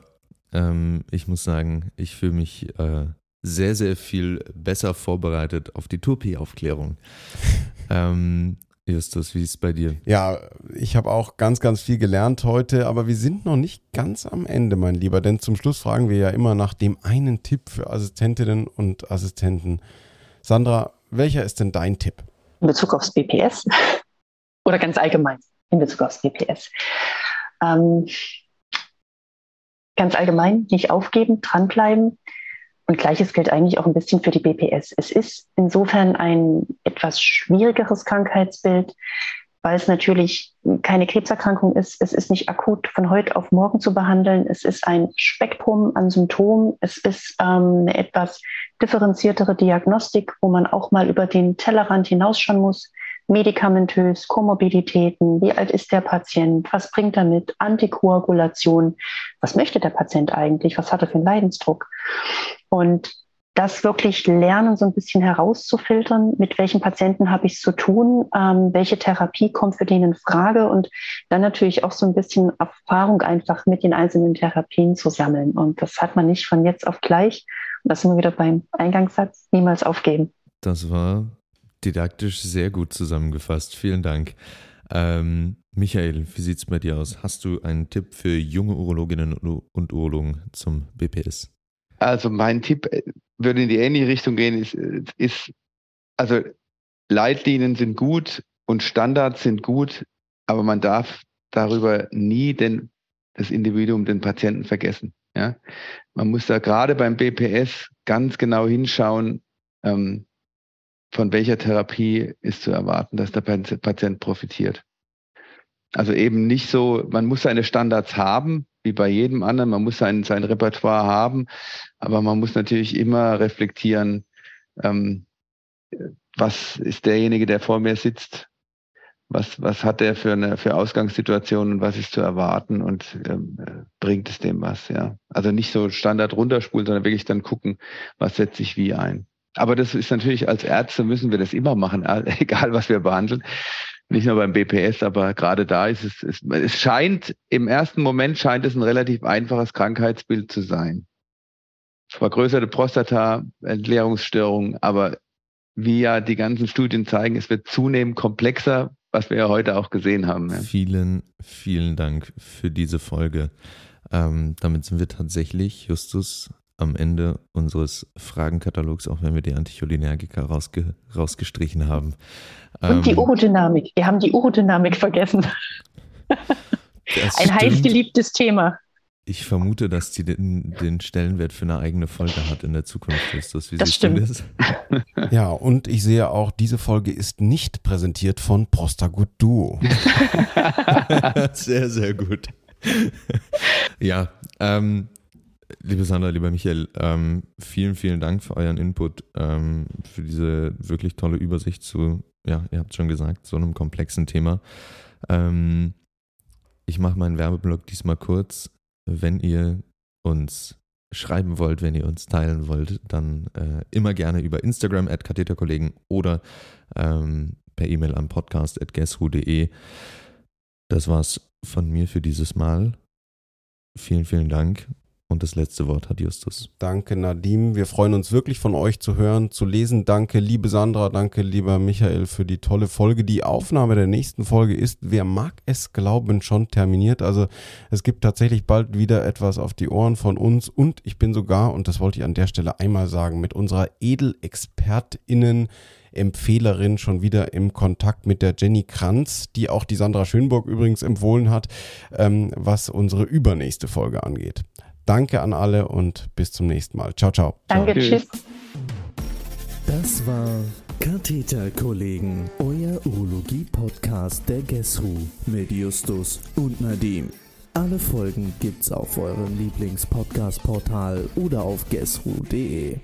S5: ähm, ich muss sagen, ich fühle mich äh, sehr, sehr viel besser vorbereitet auf die Turpi-Aufklärung. [LAUGHS] ähm, Justus, wie ist es bei dir?
S4: Ja, ich habe auch ganz, ganz viel gelernt heute, aber wir sind noch nicht ganz am Ende, mein Lieber, denn zum Schluss fragen wir ja immer nach dem einen Tipp für Assistentinnen und Assistenten. Sandra, welcher ist denn dein Tipp?
S2: In Bezug aufs BPS [LAUGHS] oder ganz allgemein in Bezug aufs BPS. Ähm, ganz allgemein nicht aufgeben, dranbleiben. Und gleiches gilt eigentlich auch ein bisschen für die BPS. Es ist insofern ein etwas schwierigeres Krankheitsbild, weil es natürlich keine Krebserkrankung ist. Es ist nicht akut von heute auf morgen zu behandeln. Es ist ein Spektrum an Symptomen. Es ist ähm, eine etwas differenziertere Diagnostik, wo man auch mal über den Tellerrand hinausschauen muss medikamentös, Komorbiditäten, wie alt ist der Patient, was bringt er mit, Antikoagulation, was möchte der Patient eigentlich, was hat er für einen Leidensdruck. Und das wirklich lernen, so ein bisschen herauszufiltern, mit welchen Patienten habe ich es zu tun, ähm, welche Therapie kommt für den in Frage und dann natürlich auch so ein bisschen Erfahrung einfach mit den einzelnen Therapien zu sammeln. Und das hat man nicht von jetzt auf gleich. Und das sind wir wieder beim Eingangssatz, niemals aufgeben.
S5: Das war didaktisch sehr gut zusammengefasst. Vielen Dank. Ähm, Michael, wie sieht es bei dir aus? Hast du einen Tipp für junge Urologinnen und Urologen zum BPS?
S1: Also mein Tipp äh, würde in die ähnliche Richtung gehen, ist, ist also Leitlinien sind gut und Standards sind gut, aber man darf darüber nie den, das Individuum, den Patienten vergessen. Ja? Man muss da gerade beim BPS ganz genau hinschauen, ähm, von welcher Therapie ist zu erwarten, dass der Patient profitiert. Also eben nicht so, man muss seine Standards haben, wie bei jedem anderen, man muss sein, sein Repertoire haben, aber man muss natürlich immer reflektieren, ähm, was ist derjenige, der vor mir sitzt, was, was hat der für eine für Ausgangssituationen und was ist zu erwarten und ähm, bringt es dem was, ja. Also nicht so Standard runterspulen, sondern wirklich dann gucken, was setze ich wie ein. Aber das ist natürlich als Ärzte müssen wir das immer machen, [LAUGHS] egal was wir behandeln. Nicht nur beim BPS, aber gerade da ist es, es, es scheint, im ersten Moment scheint es ein relativ einfaches Krankheitsbild zu sein. Vergrößerte Prostata, Entleerungsstörung, aber wie ja die ganzen Studien zeigen, es wird zunehmend komplexer, was wir ja heute auch gesehen haben. Ja.
S5: Vielen, vielen Dank für diese Folge. Ähm, damit sind wir tatsächlich, Justus, am Ende unseres Fragenkatalogs, auch wenn wir die Anticholinergika rausge rausgestrichen haben.
S2: Und ähm, die Urodynamik. Wir haben die Urodynamik vergessen. Ein heiß geliebtes Thema.
S5: Ich vermute, dass die den, den, Stellenwert für eine eigene Folge hat in der Zukunft. Ist das, wie
S2: das stimmt. Das?
S4: Ja, und ich sehe auch, diese Folge ist nicht präsentiert von Prostagut Duo. [LAUGHS]
S5: sehr, sehr gut. ja, ähm, Liebe Sandra, lieber Michael, ähm, vielen, vielen Dank für euren Input, ähm, für diese wirklich tolle Übersicht zu, ja, ihr habt schon gesagt, so einem komplexen Thema. Ähm, ich mache meinen Werbeblock diesmal kurz. Wenn ihr uns schreiben wollt, wenn ihr uns teilen wollt, dann äh, immer gerne über Instagram at Katheterkollegen oder ähm, per E-Mail am podcast at guessru.de. Das war's von mir für dieses Mal. Vielen, vielen Dank
S6: Und das letzte Wort hat Justus.
S4: Danke, Nadim. Wir freuen uns wirklich von euch zu hören, zu lesen. Danke, liebe Sandra. Danke, lieber Michael, für die tolle Folge. Die Aufnahme der nächsten Folge ist, wer mag es glauben, schon terminiert. Also es gibt tatsächlich bald wieder etwas auf die Ohren von uns. Und ich bin sogar, und das wollte ich an der Stelle einmal sagen, mit unserer Edelexpertinnen Empfehlerin schon wieder im Kontakt mit der Jenny Kranz, die auch die Sandra Schönburg übrigens empfohlen hat, ähm, was unsere übernächste Folge angeht. Danke an alle und bis zum nächsten Mal. Ciao, ciao.
S2: Danke,
S1: Ciao.
S2: tschüss.
S5: Das war Katheterkollegen, euer Urologie-Podcast der GESRU mit Justus und Nadim. Alle Folgen gibt's auf eurem Lieblings-Podcast-Portal oder auf gesru.de.